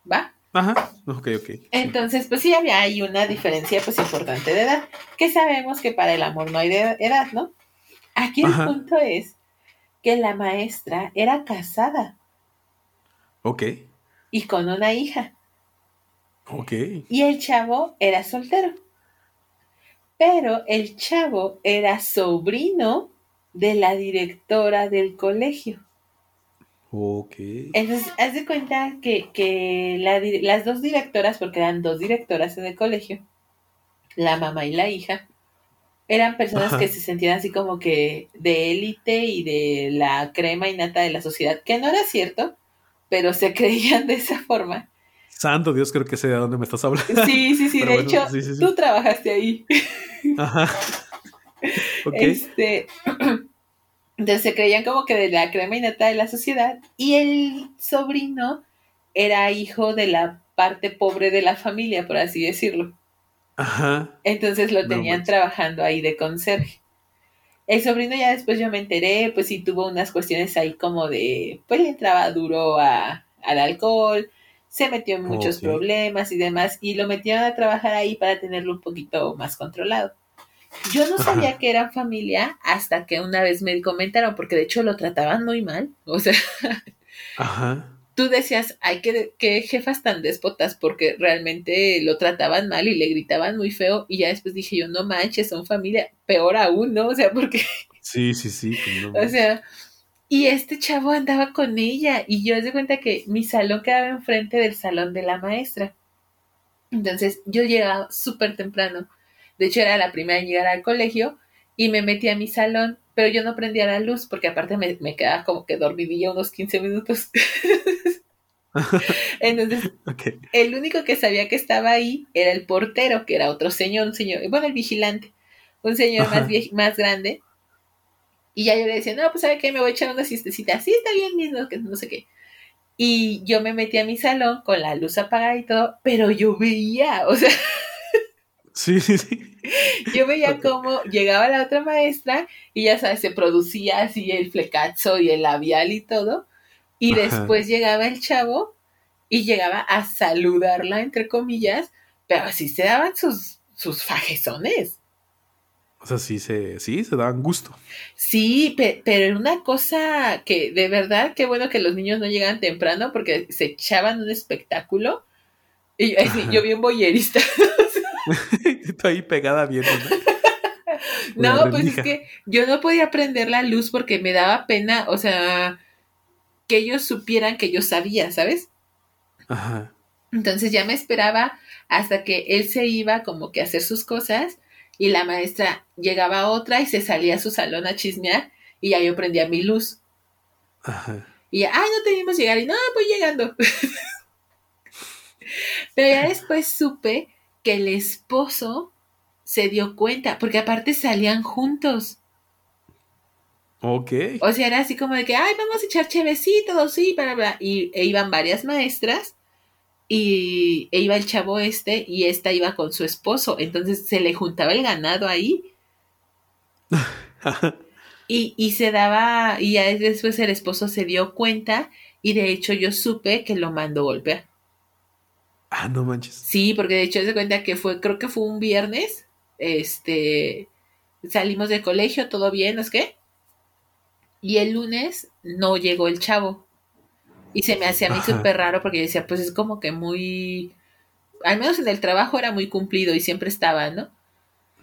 S2: ¿va?
S1: Ajá, ok, ok.
S2: Entonces, pues sí había ahí una diferencia pues importante de edad, que sabemos que para el amor no hay de edad, ¿no? Aquí el punto es que la maestra era casada.
S1: Ok.
S2: Y con una hija.
S1: Ok.
S2: Y el chavo era soltero pero el chavo era sobrino de la directora del colegio.
S1: Ok.
S2: Entonces, haz de cuenta que, las dos directoras, porque eran dos directoras en el colegio, la mamá y la hija, eran personas que se sentían así como que de élite y de la crema y nata de la sociedad, que no era cierto, pero se creían de esa forma.
S1: Santo Dios, creo que sé de dónde me estás hablando.
S2: Sí, sí, sí, de hecho, tú trabajaste ahí. Ajá. Este, entonces se creían como que de la crema y nata de la sociedad y el sobrino era hijo de la parte pobre de la familia, por así decirlo.
S1: Ajá.
S2: Entonces lo tenían trabajando ahí de conserje. El sobrino ya después yo me enteré, pues sí tuvo unas cuestiones ahí como de, pues le entraba duro a, al alcohol, se metió en muchos problemas y demás, y lo metieron a trabajar ahí para tenerlo un poquito más controlado. Yo no sabía que eran familia hasta que una vez me comentaron, porque de hecho lo trataban muy mal. O sea,
S1: Ajá.
S2: tú decías, ay, qué, qué jefas tan déspotas, porque realmente lo trataban mal y le gritaban muy feo. Y ya después dije yo, no manches, son familia, peor aún, ¿no? O sea, porque.
S1: Sí, sí, sí.
S2: o sea, y este chavo andaba con ella y yo de cuenta que mi salón quedaba enfrente del salón de la maestra. Entonces yo llegaba súper temprano. De hecho era la primera en llegar al colegio y me metí a mi salón, pero yo no prendía la luz porque aparte me, quedaba como que dormidilla unos 15 minutos. Entonces, el único que sabía que estaba ahí era el portero, que era otro señor, un señor, bueno, el vigilante, un señor más, más grande, y ya yo le decía, no, pues ¿sabe qué? Me voy a echar una siestecita. Sí, está bien, mismo, que no sé qué. Y yo me metí a mi salón con la luz apagada y todo, pero yo veía, o sea...
S1: Sí, sí, sí.
S2: Yo veía cómo llegaba la otra maestra y ya sabes, se producía así el flecazo y el labial y todo. Y después llegaba el chavo y llegaba a saludarla, entre comillas, pero así se daban sus, sus fajezones.
S1: O sea, sí se, sí, se daban gusto.
S2: Sí, pero era una cosa que de verdad, qué bueno que los niños no llegan temprano porque se echaban un espectáculo. Y yo, bien boyerista.
S1: Estoy ahí pegada viendo.
S2: ¿no? no, pues es que yo no podía prender la luz porque me daba pena, o sea, que ellos supieran que yo sabía, ¿sabes?
S1: Ajá.
S2: Entonces ya me esperaba hasta que él se iba como que a hacer sus cosas y la maestra llegaba a otra y se salía a su salón a chismear y ya yo prendía mi luz.
S1: Ajá.
S2: Y ya, ay, no teníamos llegar y no, voy llegando. Pero ya después supe que el esposo se dio cuenta, porque aparte salían juntos.
S1: Ok.
S2: O sea, era así como de que, ay, vamos a echar chevecito, sí, para, para. Y e iban varias maestras y e iba el chavo este y esta iba con su esposo, entonces se le juntaba el ganado ahí. y, y se daba, y ya después el esposo se dio cuenta y de hecho yo supe que lo mandó golpear.
S1: Ah, no manches.
S2: Sí, porque de hecho se cuenta que fue, creo que fue un viernes, este, salimos del colegio, todo bien, ¿no es qué? Y el lunes no llegó el chavo. Y se me hacía a mí súper raro porque yo decía, pues es como que muy, al menos en el trabajo era muy cumplido y siempre estaba, ¿no?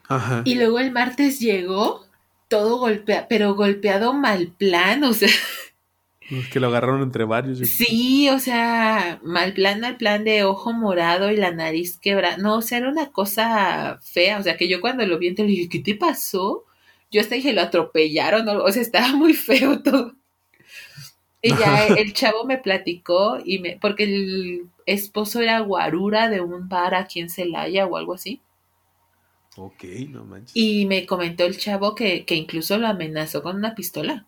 S1: Ajá.
S2: Y luego el martes llegó todo golpeado, pero golpeado mal plan, o sea.
S1: Que lo agarraron entre varios.
S2: Sí, o sea, mal plan, mal plan de ojo morado y la nariz quebrada. No, o sea, era una cosa fea. O sea, que yo cuando lo vi, le dije, ¿qué te pasó? Yo hasta dije, lo atropellaron, o sea, estaba muy feo todo. Y ya el chavo me platicó, y me, porque el esposo era guarura de un bar aquí en Celaya o algo así.
S1: Ok, no manches.
S2: Y me comentó el chavo que, que incluso lo amenazó con una pistola.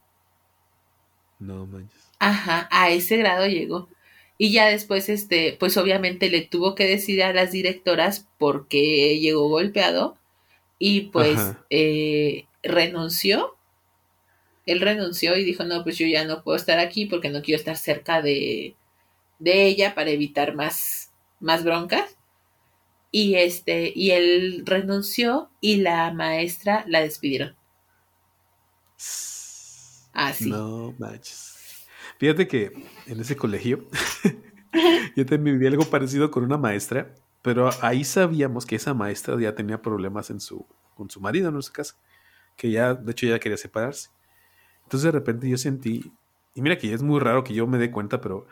S1: No manches.
S2: Ajá, a ese grado llegó. Y ya después, este, pues obviamente le tuvo que decir a las directoras por qué llegó golpeado. Y pues eh, renunció. Él renunció y dijo, no, pues yo ya no puedo estar aquí porque no quiero estar cerca de, de ella para evitar más, más broncas. Y este, y él renunció y la maestra la despidieron.
S1: Así. No manches. Fíjate que en ese colegio yo también viví algo parecido con una maestra, pero ahí sabíamos que esa maestra ya tenía problemas en su, con su marido en su casa, que ya, de hecho, ya quería separarse. Entonces de repente yo sentí, y mira que es muy raro que yo me dé cuenta, pero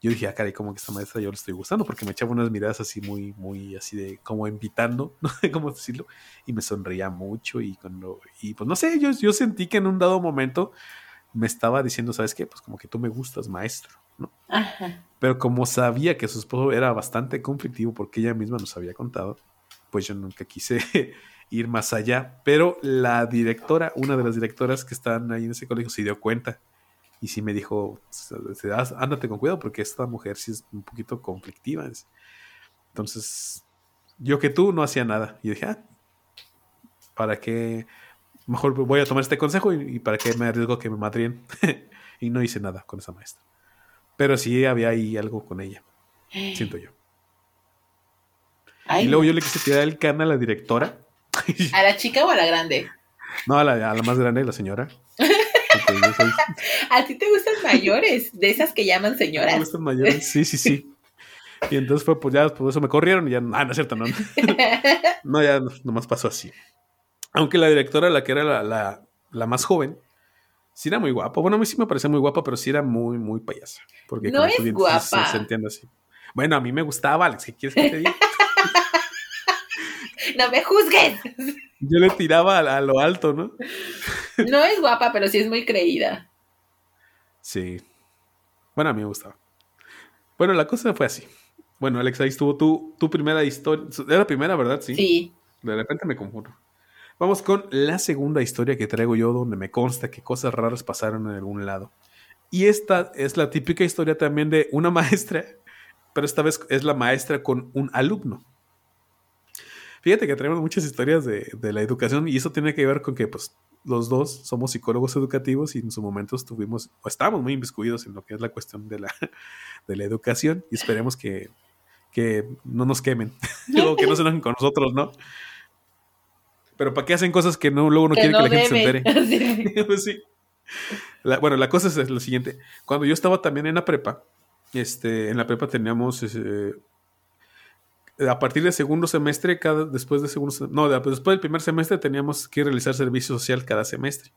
S1: yo dije, ah, caray, como que esta maestra yo le estoy gustando, porque me echaba unas miradas así muy, muy, así de, como invitando, no sé cómo decirlo, y me sonreía mucho, y cuando, y pues no sé, yo, yo sentí que en un dado momento me estaba diciendo, ¿sabes qué? Pues como que tú me gustas, maestro, ¿no? Ajá. Pero como sabía que su esposo era bastante conflictivo porque ella misma nos había contado, pues yo nunca quise ir más allá. Pero la directora, una de las directoras que están ahí en ese colegio, se dio cuenta y sí me dijo, ándate con cuidado porque esta mujer sí es un poquito conflictiva. Entonces, yo que tú no hacía nada. Y dije, ah, ¿para qué? Mejor voy a tomar este consejo y, para qué me arriesgo que me madrien. y no hice nada con esa maestra. Pero sí había ahí algo con ella, siento yo. y luego yo le quise tirar el can a la directora.
S2: ¿A la chica o a la grande?
S1: No, a la, más grande, la señora.
S2: ¿A ti te gustan mayores? De esas que llaman señoras. Me
S1: gustan mayores, sí, sí, sí. Y entonces fue, pues ya, por eso me corrieron y ya, ah, no es cierto, no. no, ya nomás pasó así. Aunque la directora, la que era la, la, más joven, sí era muy guapa. Bueno, a mí sí me parecía muy guapa, pero sí era muy, muy payasa. Porque
S2: no es guapa.
S1: Se, entiende así. Bueno, a mí me gustaba, Alex. ¿Qué quieres que te diga?
S2: no me juzgues.
S1: Yo le tiraba a, lo alto, ¿no?
S2: no es guapa, pero sí es muy creída.
S1: Sí. Bueno, a mí me gustaba. Bueno, la cosa fue así. Bueno, Alex, ahí estuvo tu, tu primera historia. Era la primera, ¿verdad? Sí.
S2: Sí.
S1: De repente me confundo. Vamos con la segunda historia que traigo yo, donde me consta que cosas raras pasaron en algún lado. Y esta es la típica historia también de una maestra, pero esta vez es la maestra con un alumno. Fíjate que traemos muchas historias de, la educación y eso tiene que ver con que pues, los dos somos psicólogos educativos y en su momento estuvimos o estamos muy inviscuidos en lo que es la cuestión de la, de la educación y esperemos que, que no nos quemen o que no se enojen con nosotros, ¿no? Pero ¿para qué hacen cosas que no, luego no quieren que la gente se entere? pues sí. bueno, la cosa es lo siguiente. Cuando yo estaba también en la prepa, este, en la prepa teníamos eh, a partir del segundo semestre, cada, después de segundo no, después del primer semestre teníamos que realizar servicio social cada semestre.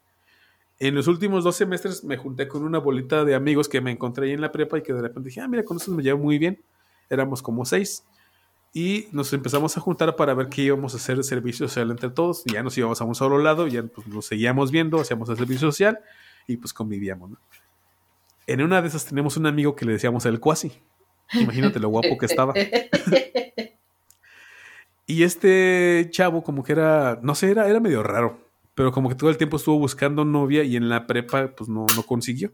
S1: En los últimos dos semestres me junté con una bolita de amigos que me encontré ahí en la prepa y que de repente dije, ah, mira, con eso me llevo muy bien. Éramos como seis y nos empezamos a juntar para ver qué íbamos a hacer de servicio social entre todos. Ya nos íbamos a un solo lado, ya pues, nos seguíamos viendo, hacíamos el servicio social y pues convivíamos. En una de esas tenemos un amigo que le decíamos el cuasi. Imagínate lo guapo que estaba. y este chavo como que era, no sé, era, era medio raro, pero como que todo el tiempo estuvo buscando novia y en la prepa pues no, no consiguió.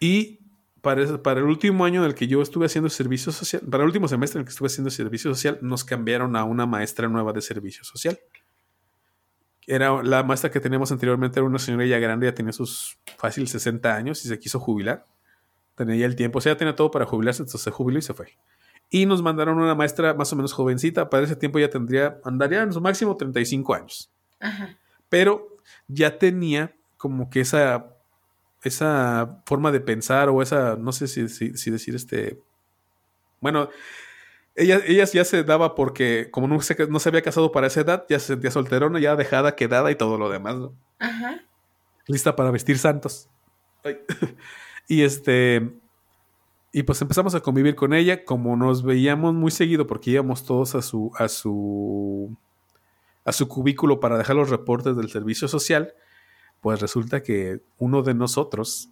S1: Y para, el último año en el que yo estuve haciendo servicio social, para el último semestre en el que estuve haciendo servicio social, nos cambiaron a una maestra nueva de servicio social. Era la maestra que teníamos anteriormente, era una señora ya grande, ya tenía sus fácil 60 años y se quiso jubilar. Tenía ya el tiempo, o sea, ya tenía todo para jubilarse, entonces se jubiló y se fue. Y nos mandaron una maestra más o menos jovencita, para ese tiempo ya tendría, andaría en su máximo 35 años. Pero ya tenía como que esa esa forma de pensar o esa, no sé si, si, decir este, bueno, ella, ella, ya se daba porque como no se, no se había casado para esa edad, ya se sentía solterona, ya dejada, quedada y todo lo demás, ¿no? Ajá. Lista para vestir santos. y este. Y pues empezamos a convivir con ella, como nos veíamos muy seguido, porque íbamos todos a su, a su, a su cubículo para dejar los reportes del servicio social, pues resulta que uno de nosotros,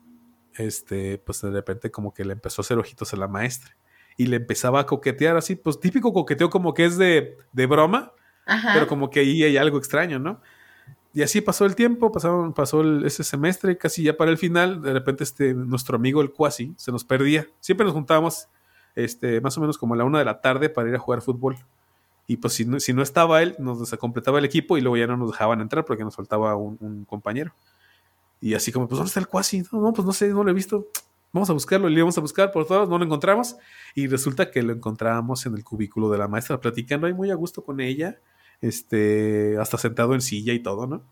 S1: este, pues de repente como que le empezó a hacer ojitos a la maestra y le empezaba a coquetear así, pues típico coqueteo como que es de, de broma, pero como que ahí hay algo extraño, ¿no? Y así pasó el tiempo, pasaron, pasó ese semestre, casi ya para el final, de repente este, nuestro amigo el Quasi se nos perdía. Siempre nos juntábamos este, más o menos como a la una de la tarde para ir a jugar fútbol. Y pues si no, si no estaba él, nos completaba el equipo y luego ya no nos dejaban entrar porque nos faltaba un, compañero. Y así como, pues ¿dónde está el Quasi? No, no, pues no sé, no lo he visto vamos a buscarlo, le íbamos a buscar por todos, no lo encontramos y resulta que lo encontrábamos en el cubículo de la maestra platicando ahí muy a gusto con ella, este, hasta sentado en silla y todo, ¿no?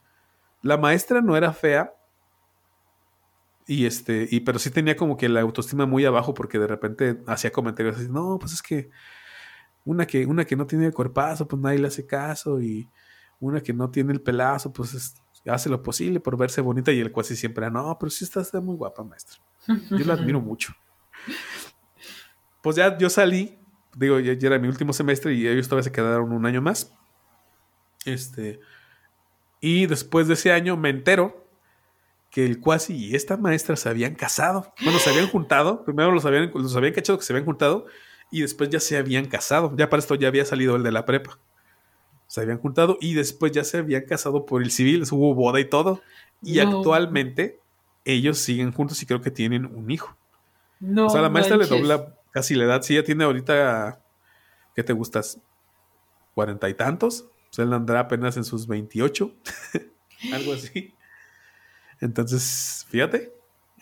S1: La maestra no era fea y este, y pero sí tenía como que la autoestima muy abajo porque de repente hacía comentarios así, no, pues es que una que una que no tiene el cuerpazo, pues nadie le hace caso y una que no tiene el pelazo, pues hace lo posible por verse bonita y el cuasi siempre, no, pero sí está, está muy guapa, maestra. Yo la admiro mucho. Pues ya yo salí, digo, ya, era mi último semestre y ellos todavía se quedaron un año más. Este, y después de ese año me entero que el cuasi y esta maestra se habían casado. Bueno, se habían juntado. Primero los habían, los habían cachado que se habían juntado y después ya se habían casado. Ya para esto ya había salido el de la prepa. Se habían juntado y después ya se habían casado por el civil. Hubo boda y todo. Y actualmente ellos siguen juntos y creo que tienen un hijo. No, o sea, la maestra le dobla casi la edad. Si ella tiene ahorita, ¿qué te gustas? ¿Cuarenta y tantos? Sea, él andará apenas en sus 28, algo así. Entonces, fíjate,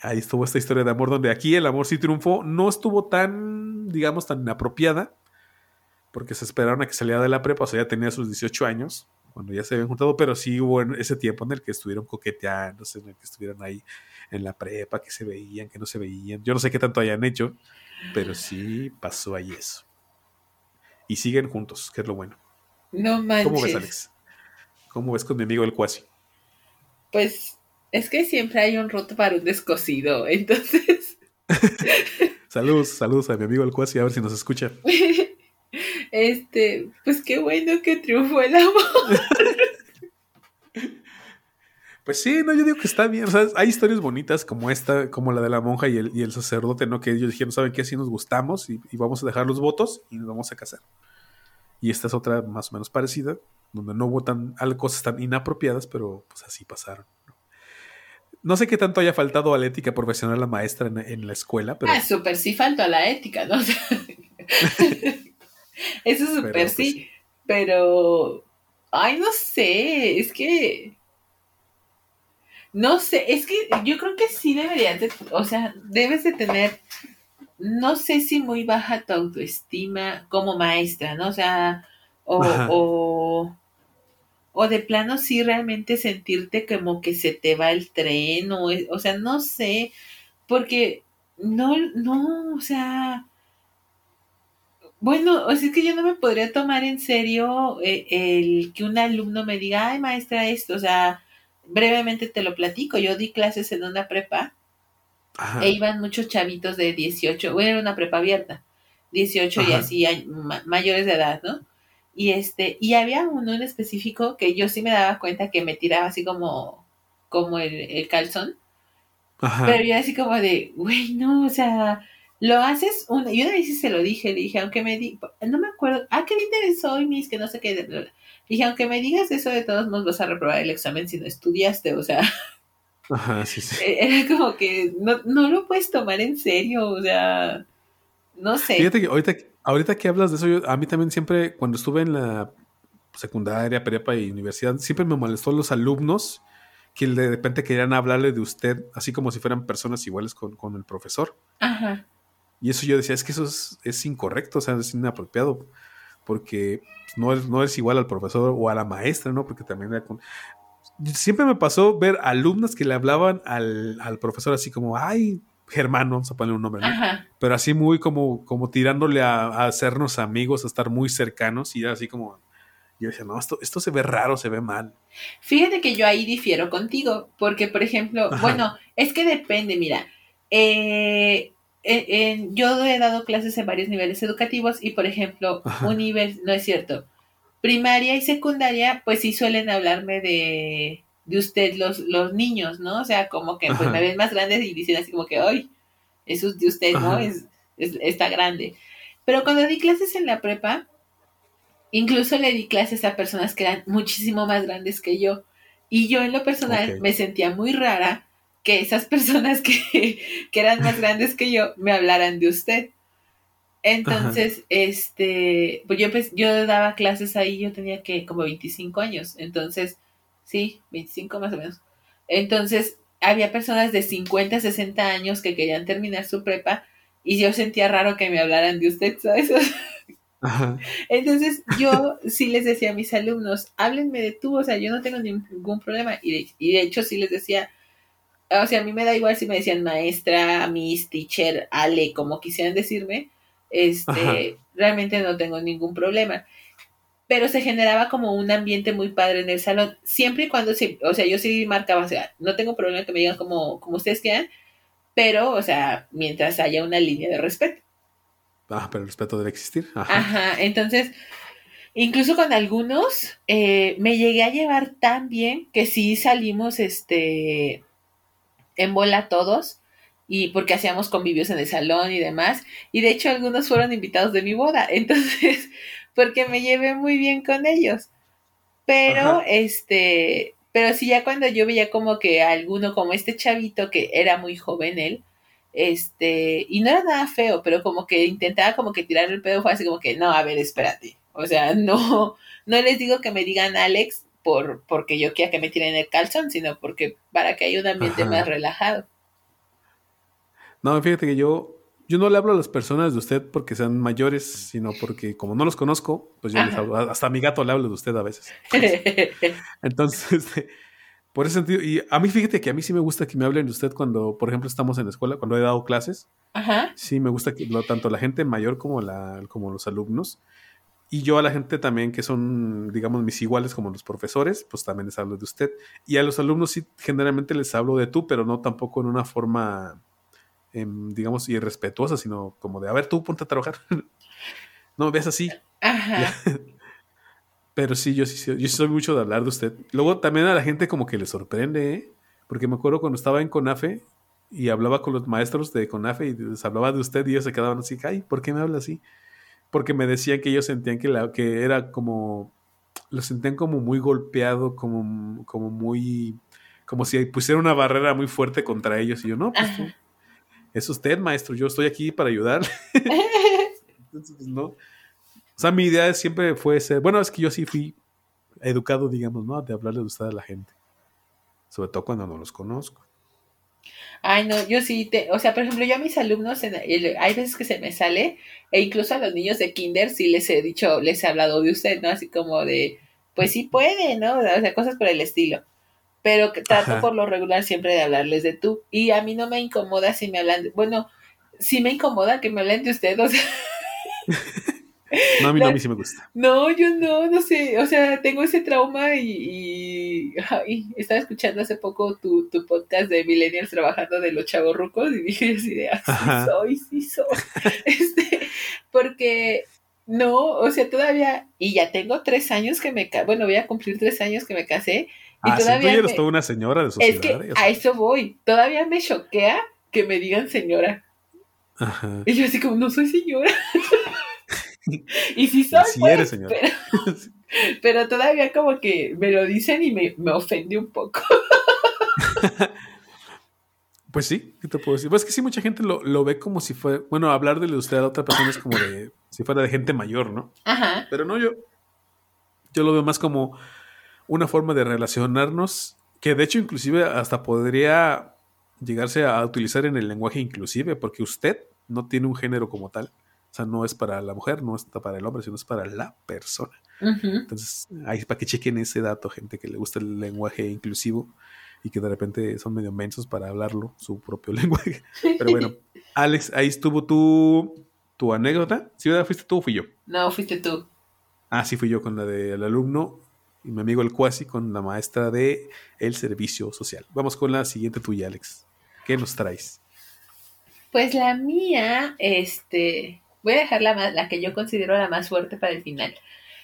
S1: ahí estuvo esta historia de amor, donde aquí el amor sí triunfó. No estuvo tan, digamos, tan inapropiada, porque se esperaron a que saliera de la prepa, o sea, ya tenía sus 18 años, cuando ya se habían juntado, pero sí hubo ese tiempo en el que estuvieron coqueteándose, en el que estuvieron ahí en la prepa, que se veían, que no se veían. Yo no sé qué tanto hayan hecho, pero sí pasó ahí eso. Y siguen juntos, que es lo bueno.
S2: No manches.
S1: ¿Cómo ves, Alex? ¿Cómo ves con mi amigo el Cuasi?
S2: Pues es que siempre hay un roto para un descosido, entonces.
S1: saludos, saludos a mi amigo el Cuasi, a ver si nos escucha.
S2: este, pues qué bueno que triunfó el amor.
S1: Pues sí, no, yo digo que está bien. O sea, hay historias bonitas como esta, como la de la monja y el, y el sacerdote, ¿no? Que ellos dijeron, ¿saben qué? Así nos gustamos y, vamos a dejar los votos y nos vamos a casar. Y esta es otra más o menos parecida, donde no hubo tan, cosas tan inapropiadas, pero pues así pasaron. No sé qué tanto haya faltado a la ética profesional la maestra en, la escuela, pero.
S2: Ah, súper sí faltó a la ética, ¿no? Eso súper sí. Pues pero. Ay, no sé. Es que. No sé, es que yo creo que sí deberías de, o sea, debes de tener, no sé si muy baja tu autoestima como maestra, ¿no? O sea, o, o, de plano sí realmente sentirte como que se te va el tren, o, o sea, no sé, porque no, no, o sea, bueno, o sea, es que yo no me podría tomar en serio eh, el que un alumno me diga, ay, maestra, esto, o sea, brevemente te lo platico, yo di clases en una prepa e iban muchos chavitos de 18, bueno, era una prepa abierta, 18 y así mayores de edad, ¿no? Y este, y había uno en específico que yo sí me daba cuenta que me tiraba así como, como el, calzón. Pero yo así como de, güey, no, o sea, lo haces una, y una vez se lo dije, le dije, aunque me di, no me acuerdo, ah, qué bien soy, mis, que no sé qué, Dije, aunque me digas eso, de todos modos vas a reprobar el examen si no estudiaste, o sea.
S1: Ajá, sí, sí.
S2: E-, era como que no, no lo puedes tomar en serio, o sea. No sé.
S1: Fíjate que ahorita, ahorita que hablas de eso, a mí también siempre, cuando estuve en la secundaria, prepa y universidad, siempre me molestó los alumnos que de repente querían hablarle de usted, así como si fueran personas iguales con, con el profesor.
S2: Ajá.
S1: Y eso yo decía, es que eso es, es incorrecto, o sea, es inapropiado porque no es, no es igual al profesor o a la maestra, ¿no? Porque también era con... Siempre me pasó ver alumnas que le hablaban al, profesor así como, ay, Germán, vamos a ponerle un nombre, ¿no? Pero así muy como, como tirándole a, hacernos amigos, a estar muy cercanos y así como, yo decía, no, esto, esto se ve raro, se ve mal.
S2: Fíjate que yo ahí difiero contigo, porque, por ejemplo, bueno, es que depende, mira, eh, yo he dado clases en varios niveles educativos y, por ejemplo, un nivel, no es cierto, primaria y secundaria, pues sí suelen hablarme de, de usted los, los niños, ¿no? O sea, como que pues me ven más grandes y dicen así como que, ay, eso es de usted, ¿no? Es, está grande. Pero cuando di clases en la prepa, incluso le di clases a personas que eran muchísimo más grandes que yo. Y yo en lo personal me sentía muy rara que esas personas que, que, eran más grandes que yo me hablaran de usted. Entonces, este, pues yo, yo daba clases ahí, yo tenía que como 25 años, entonces, sí, 25 más o menos. Entonces, había personas de 50, 60 años que querían terminar su prepa y yo sentía raro que me hablaran de usted, ¿sabes? Entonces yo sí les decía a mis alumnos, háblenme de tú, o sea, yo no tengo ningún problema. Y de, y de hecho sí les decía, o sea, a mí me da igual si me decían maestra, miss, teacher, ale, como quisieran decirme, este, realmente no tengo ningún problema. Pero se generaba como un ambiente muy padre en el salón, siempre y cuando, o sea, yo sí marcaba, o sea, no tengo problema que me digan como, como ustedes quieran, pero, o sea, mientras haya una línea de respeto.
S1: Ah, pero el respeto debe existir.
S2: Ajá, entonces, incluso con algunos eh, me llegué a llevar tan bien que sí salimos este en bola todos y porque hacíamos convivios en el salón y demás y de hecho algunos fueron invitados de mi boda entonces porque me llevé muy bien con ellos pero este pero sí, ya cuando yo veía como que alguno, como este chavito, que era muy joven él, este, y no era nada feo, pero como que intentaba como que tirar el pedo, fue así como que, no, a ver, espérate. O sea, no, no les digo que me digan Alex por, porque yo quiera que me tiren el calzón, sino porque para que haya un ambiente más relajado.
S1: No, fíjate que yo, yo no le hablo a las personas de usted porque sean mayores, sino porque como no los conozco, pues yo les hablo, hasta a mi gato le hablo de usted a veces. Entonces, por ese sentido, y a mí fíjate que a mí sí me gusta que me hablen de usted cuando, por ejemplo, estamos en la escuela, cuando he dado clases. Ajá. Sí, me gusta que lo, tanto la gente mayor como, la, como los alumnos. Y yo a la gente también que son, digamos, mis iguales como los profesores, pues también les hablo de usted. Y a los alumnos sí, generalmente les hablo de tú, pero no tampoco en una forma Em, digamos, irrespetuosa, sino como de, a ver, tú ponte a trabajar. no, ves así. Ajá. Pero sí, yo sí, yo soy mucho de hablar de usted. Luego también a la gente como que le sorprende, ¿eh? Porque me acuerdo cuando estaba en CONAFE y hablaba con los maestros de CONAFE y les hablaba de usted y ellos se quedaban así, ay, ¿por qué me habla así? Porque me decían que ellos sentían que, la, que era como, lo sentían como muy golpeado, como, como muy, como si pusiera una barrera muy fuerte contra ellos. Y yo, no, pues es usted, maestro, yo estoy aquí para ayudarle. Entonces, pues, no. O sea, mi idea siempre fue ser, bueno, es que yo sí fui educado, digamos, ¿no? De hablarle de usted a la gente. Sobre todo cuando no los conozco.
S2: Ay, no, yo sí, te, o sea, por ejemplo, yo a mis alumnos, hay veces que se me sale, e incluso a los niños de kinder sí les he dicho, les he hablado de usted, ¿no? Así como de, pues sí puede, ¿no? O sea, cosas por el estilo pero trato por lo regular siempre de hablarles de tú. Y a mí no me incomoda si me hablan, de, bueno, sí me incomoda que me hablen de usted, o sea.
S1: no, a mí no, a mí sí me gusta.
S2: No, yo no, no sé, o sea, tengo ese trauma y, estaba escuchando hace poco tu, tu, podcast de Millennials trabajando de los chavos rucos y dije así de, ah, sí soy, sí soy. este, porque no, o sea, todavía, y ya tengo tres años que me, bueno, voy a cumplir tres años que me casé y
S1: ah, todavía tú eres toda una señora de sociedad.
S2: Es que a eso voy. Todavía me choquea que me digan señora. Ajá. Y yo así como, no soy señora. y sí soy. Sí eres pues, señora. Pero, todavía como que me lo dicen y me, me ofende un poco.
S1: Pues sí, ¿qué te puedo decir? Pues es que sí, mucha gente lo, lo, ve como si fuera. Bueno, hablar de usted a otra persona es como de. si fuera de gente mayor, ¿no? Ajá. Pero no, yo. Yo lo veo más como una forma de relacionarnos que de hecho inclusive hasta podría llegarse a utilizar en el lenguaje inclusive, porque usted no tiene un género como tal. O sea, no es para la mujer, no es para el hombre, sino es para la persona. Entonces, ahí para que chequen ese dato, gente que le gusta el lenguaje inclusivo y que de repente son medio mensos para hablarlo, su propio lenguaje. Pero bueno, Alex, ahí estuvo tu, tu anécdota. ¿Sí, fuiste tú o fui yo?
S2: No, fuiste tú.
S1: Ah, sí, fui yo con la del alumno y mi amigo el Cuasi con la maestra de el servicio social. Vamos con la siguiente tuya, Alex. ¿Qué nos traes?
S2: Pues la mía, este, voy a dejar la, la que yo considero la más fuerte para el final.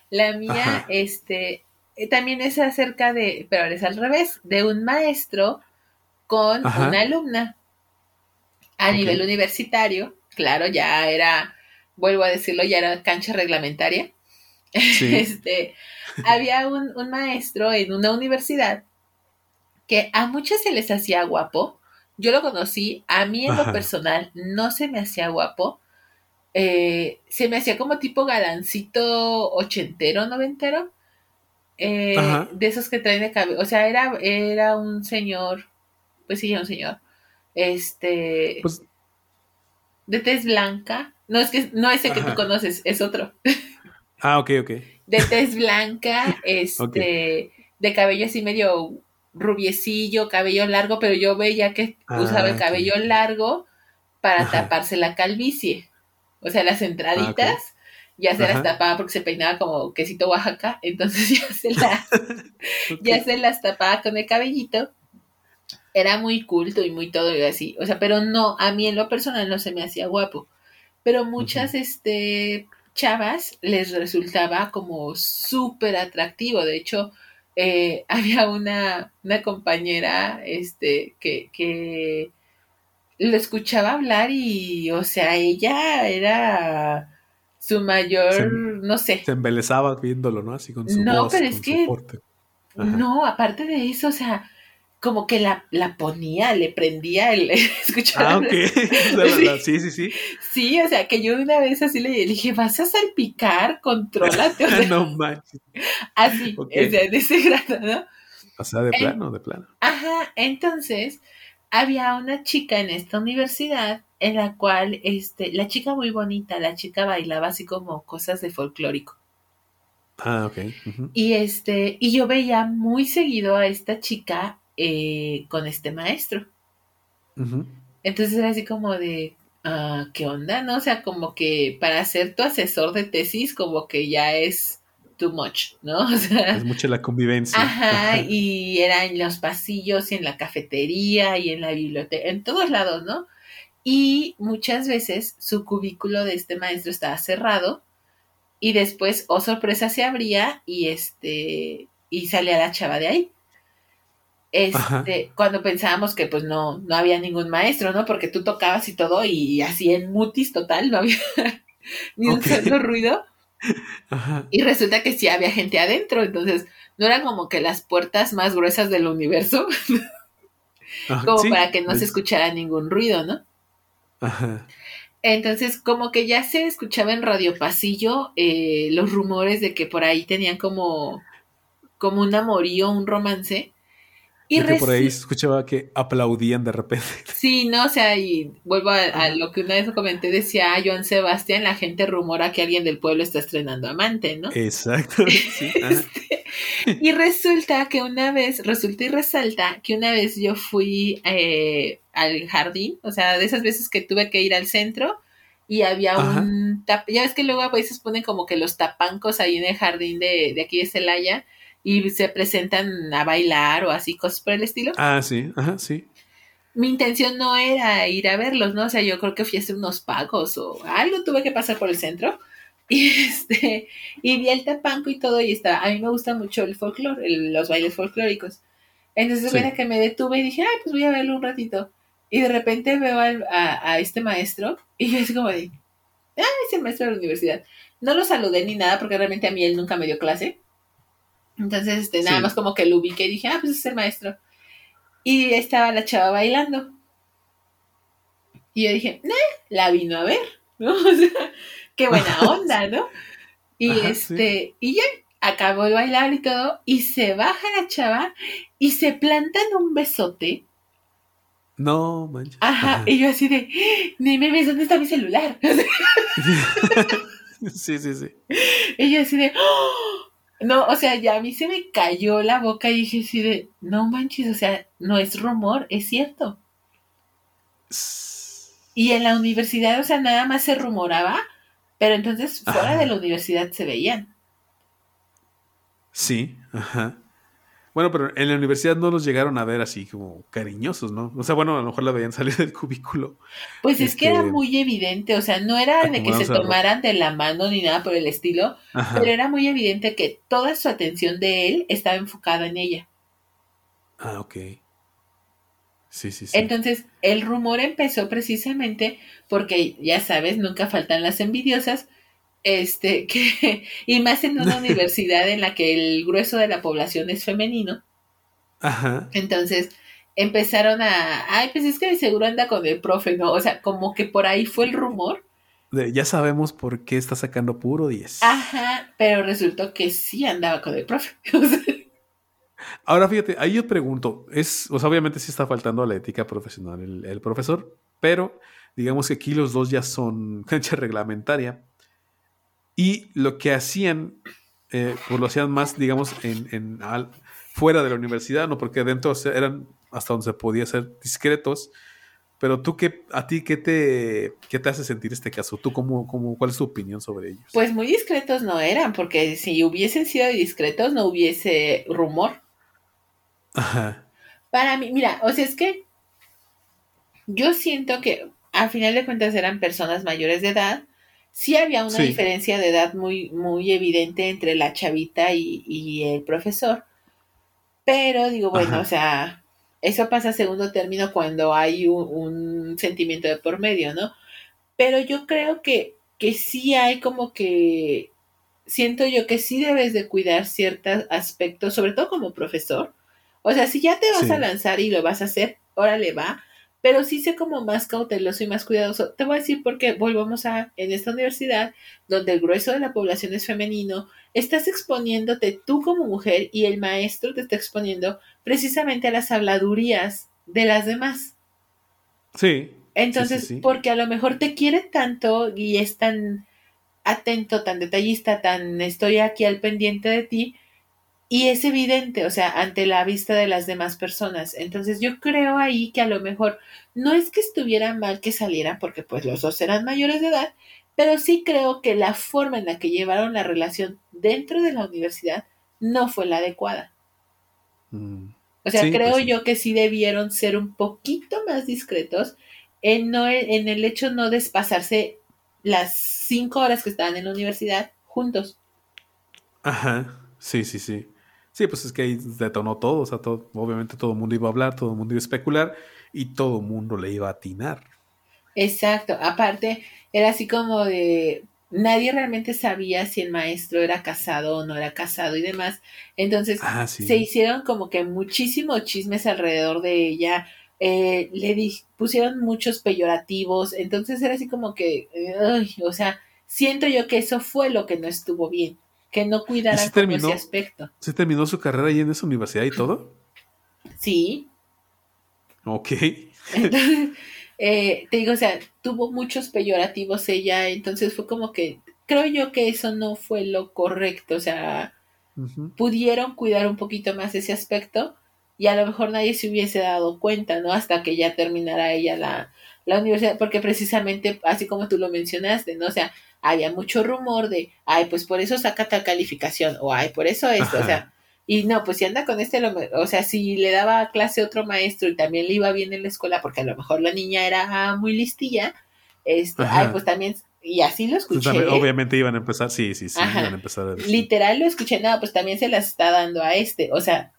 S2: La mía, este, eh, también es acerca de, pero es al revés, de un maestro con una alumna a nivel universitario. Claro, ya era, vuelvo a decirlo, ya era cancha reglamentaria. este, había un, maestro en una universidad que a muchos se les hacía guapo. Yo lo conocí, a mí en lo personal no se me hacía guapo. Eh, se me hacía como tipo galancito ochentero, noventero. Eh, de esos que traen de cabello. O sea, era, era un señor, pues sí, un señor. Este. Pues de tez blanca. No es que no es el que tú conoces, es otro.
S1: Ah, ok, ok.
S2: De tez blanca, este, de cabello así medio rubiecillo, cabello largo, pero yo veía que ah, usaba el cabello largo para taparse la calvicie. O sea, las entraditas ah, ya se las tapaba porque se peinaba como quesito Oaxaca, entonces ya se, la, ya se las tapaba con el cabellito. Era muy culto y muy todo y así. O sea, pero no, a mí en lo personal no se me hacía guapo. Pero muchas, este, chavas les resultaba como súper atractivo. De hecho, eh, había una, una compañera este, que, que lo escuchaba hablar y, o sea, ella era su mayor, no sé.
S1: Se embelezaba viéndolo, ¿no? Así con su
S2: No, pero es que... No, aparte de eso, o sea, como que la, la ponía, le prendía el escuchar.
S1: Ah, ok. sí, sí, sí.
S2: Sí, o sea, que yo una vez así le dije, vas a salpicar, contrólate.
S1: no manches.
S2: Así, o sea, de ese grado, ¿no?
S1: O sea, de plano, de plano.
S2: Ajá, entonces había una chica en esta universidad en la cual, este, la chica muy bonita, la chica bailaba así como cosas de folclórico.
S1: Ah, ok.
S2: Y este, y yo veía muy seguido a esta chica eh, con este maestro. Entonces era así como de, ah, ¿qué onda? ¿No? O sea, como que para ser tu asesor de tesis, como que ya es too much, ¿no? O sea,
S1: es mucha la convivencia.
S2: Ajá, y era en los pasillos y en la cafetería y en la biblioteca, en todos lados, ¿no? Y muchas veces su cubículo de este maestro estaba cerrado y después, oh sorpresa, se abría y este, y salía la chava de ahí este, cuando pensábamos que pues no, no había ningún maestro, ¿no? Porque tú tocabas y todo y así en mutis total, no había ni un solo ruido. Y resulta que sí había gente adentro, entonces no eran como que las puertas más gruesas del universo, como para que no se escuchara ningún ruido, ¿no? Entonces, como que ya se escuchaba en Radio Pasillo eh, los rumores de que por ahí tenían como, como un amorío, un romance.
S1: Y que por ahí escuchaba que aplaudían de repente.
S2: Sí, no, o sea, y vuelvo a, lo que una vez comenté, decía a Joan Sebastián, la gente rumora que alguien del pueblo está estrenando amante, ¿no?
S1: Exacto. Sí,
S2: este, y resulta que una vez, resulta y resalta que una vez yo fui eh, al jardín, o sea, de esas veces que tuve que ir al centro y había un tap, ya ves que luego a veces ponen como que los tapancos ahí en el jardín de, de aquí de Celaya y se presentan a bailar o así, cosas por el estilo.
S1: Ah, sí, ajá, sí.
S2: Mi intención no era ir a verlos, ¿no? O sea, yo creo que fui a hacer unos pagos o algo, tuve que pasar por el centro. Y este, y vi el tapanco y todo, y estaba, a mí me gusta mucho el folclore, los bailes folclóricos. Entonces, sí. que me detuve y dije, ay, pues voy a verlo un ratito. Y de repente veo a, este maestro, y yo así como de, ah, es el maestro de la universidad. No lo saludé ni nada, porque realmente a mí él nunca me dio clase. Entonces, este, nada más como que lo ubiqué y dije, ah, pues es el maestro. Y estaba la chava bailando. Y yo dije, nah, la vino a ver, ¿no? O sea, qué buena onda, ¿no? Y este, y ya acabó de bailar y todo, y se baja la chava y se planta en un besote.
S1: No, manches.
S2: Ajá, y yo así de, ni me ves, ¿dónde está mi celular?
S1: sí, sí, sí.
S2: Y yo así de, ¡Oh! No, o sea, ya a mí se me cayó la boca y dije así de, no manches, o sea, no es rumor, es cierto. Y en la universidad, o sea, nada más se rumoraba, pero entonces fuera de la universidad se veían.
S1: Sí, ajá. Bueno, pero en la universidad no los llegaron a ver así como cariñosos, ¿no? O sea, bueno, a lo mejor la veían salir del cubículo.
S2: Pues es que era este, muy evidente, o sea, no era de que se tomaran de la mano ni nada por el estilo, pero era muy evidente que toda su atención de él estaba enfocada en ella.
S1: Ah, ok. Sí, sí, sí.
S2: Entonces, el rumor empezó precisamente porque, ya sabes, nunca faltan las envidiosas, este, que, y más en una universidad en la que el grueso de la población es femenino. Ajá. Entonces, empezaron a, ay, pues es que seguro anda con el profe, ¿no? O sea, como que por ahí fue el rumor.
S1: ya sabemos por qué está sacando puro 10.
S2: Ajá, pero resultó que sí andaba con el profe.
S1: Ahora fíjate, ahí yo pregunto, es, o sea, obviamente sí está faltando a la ética profesional el, el profesor, pero digamos que aquí los dos ya son cancha reglamentaria. Y lo que hacían, eh, pues lo hacían más, digamos, en, fuera de la universidad, ¿no? Porque dentro eran hasta donde se podía ser discretos. Pero tú, qué, ¿a ti qué te, qué te hace sentir este caso? ¿Tú cómo, cómo, cuál es tu opinión sobre ellos?
S2: Pues muy discretos no eran, porque si hubiesen sido discretos no hubiese rumor. Ajá. Para mí, mira, o sea, es que yo siento que al final de cuentas eran personas mayores de edad sí había una diferencia de edad muy, muy evidente entre la chavita y, el profesor. Pero digo, bueno, o sea, eso pasa a segundo término cuando hay un, sentimiento de por medio, ¿no? Pero yo creo que, que sí hay como que, siento yo que sí debes de cuidar ciertos aspectos, sobre todo como profesor. O sea, si ya te vas a lanzar y lo vas a hacer, órale va, pero sí sé como más cauteloso y más cuidadoso. Te voy a decir porque volvamos a, en esta universidad, donde el grueso de la población es femenino, estás exponiéndote tú como mujer y el maestro te está exponiendo precisamente a las habladurías de las demás.
S1: Sí.
S2: Entonces, porque a lo mejor te quiere tanto y es tan atento, tan detallista, tan estoy aquí al pendiente de ti, y es evidente, o sea, ante la vista de las demás personas. Entonces yo creo ahí que a lo mejor no es que estuviera mal que salieran, porque pues los dos eran mayores de edad, pero sí creo que la forma en la que llevaron la relación dentro de la universidad no fue la adecuada. Mm. O sea, creo pues yo que sí debieron ser un poquito más discretos en, no, en el hecho no despasarse las cinco horas que estaban en la universidad juntos.
S1: Ajá, sí, sí, sí. Sí, pues es que ahí detonó todo, o sea, todo, obviamente todo el mundo iba a hablar, todo el mundo iba a especular y todo el mundo le iba a atinar.
S2: Exacto, aparte era así como de nadie realmente sabía si el maestro era casado o no era casado y demás. Entonces ah, se hicieron como que muchísimos chismes alrededor de ella. Eh, le pusieron muchos peyorativos. Entonces era así como que, o sea, siento yo que eso fue lo que no estuvo bien que no cuidara ese aspecto.
S1: ¿Se terminó su carrera ahí en esa universidad y todo?
S2: Sí.
S1: Ok.
S2: Entonces, eh, te digo, o sea, tuvo muchos peyorativos ella, entonces fue como que, creo yo que eso no fue lo correcto, o sea, pudieron cuidar un poquito más ese aspecto y a lo mejor nadie se hubiese dado cuenta, ¿no? Hasta que ya terminara ella la, la universidad, porque precisamente, así como tú lo mencionaste, ¿no? O sea, había mucho rumor de, ay, pues por eso saca tal calificación, o ay, por eso esto, o sea, y no, pues si anda con este, o sea, si le daba clase a otro maestro y también le iba bien en la escuela, porque a lo mejor la niña era muy listilla, este, ay, pues también, y así lo escuché.
S1: obviamente iban a empezar, sí, sí, sí, iban a empezar a
S2: Literal lo escuché, no, pues también se las está dando a este, o sea,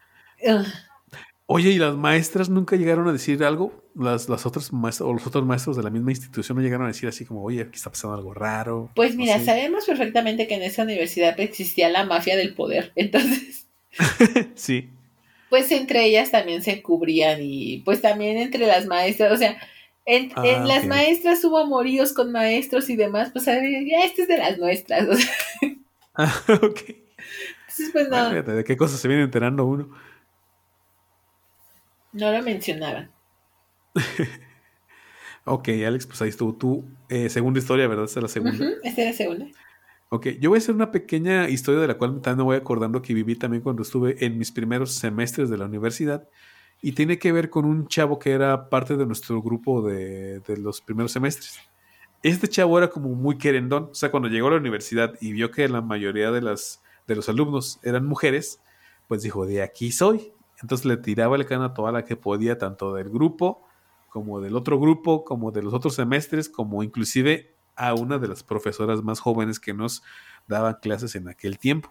S1: Oye, ¿y las maestras nunca llegaron a decir algo? Las, las otras maestras o los otros maestros de la misma institución no llegaron a decir así como, oye, aquí está pasando algo raro.
S2: Pues mira, sabemos perfectamente que en esa universidad existía la mafia del poder. Entonces.
S1: sí.
S2: Pues entre ellas también se cubrían y pues también entre las maestras, o sea, en, ah, las maestras hubo amoríos con maestros y demás, pues ya este es de las nuestras. O sea.
S1: ah, ok. Entonces, pues no. ¿De qué cosas se viene enterando uno?
S2: No lo mencionaban.
S1: ok, Alex, pues ahí estuvo tu eh, segunda historia, ¿verdad? Esta es la segunda.
S2: esta es la segunda.
S1: Ok, yo voy a hacer una pequeña historia de la cual también me voy acordando que viví también cuando estuve en mis primeros semestres de la universidad y tiene que ver con un chavo que era parte de nuestro grupo de, de los primeros semestres. Este chavo era como muy querendón, o sea, cuando llegó a la universidad y vio que la mayoría de las de los alumnos eran mujeres, pues dijo, de aquí soy. Entonces le tiraba el cano a toda la que podía, tanto del grupo como del otro grupo, como de los otros semestres, como inclusive a una de las profesoras más jóvenes que nos daban clases en aquel tiempo.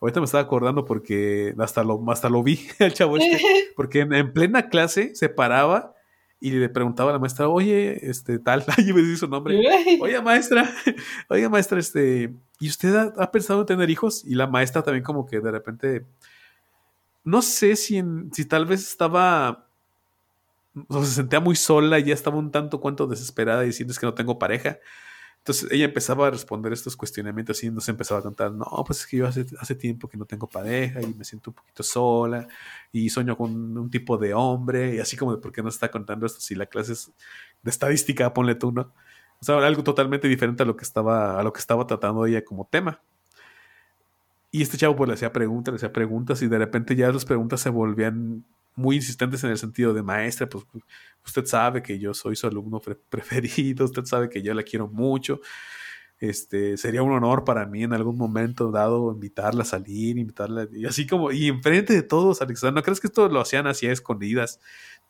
S1: Ahorita me estaba acordando porque hasta lo, hasta lo vi el chavo este, porque en, plena clase se paraba y le preguntaba a la maestra, oye, este tal, ahí me dice su nombre, oye maestra, oye maestra, este, ¿y usted ha, pensado en tener hijos? Y la maestra también como que de repente, no sé si, si tal vez estaba, se sentía muy sola y ya estaba un tanto cuanto desesperada diciendo es que no tengo pareja. Entonces ella empezaba a responder estos cuestionamientos y nos empezaba a contar, no, pues es que yo hace, hace tiempo que no tengo pareja y me siento un poquito sola y sueño con un tipo de hombre y así como de por qué no está contando esto si la clase es de estadística, ponle tú, ¿no? O sea, algo totalmente diferente a lo que estaba, a lo que estaba tratando ella como tema. Y este chavo pues le hacía preguntas, le hacía preguntas y de repente ya las preguntas se volvían muy insistentes en el sentido de maestra, pues usted sabe que yo soy su alumno preferido, usted sabe que yo la quiero mucho. Este, sería un honor para mí en algún momento dado invitarla a salir, invitarla, y así como, y enfrente de todos, Alexandra, ¿no crees que esto lo hacían así a escondidas?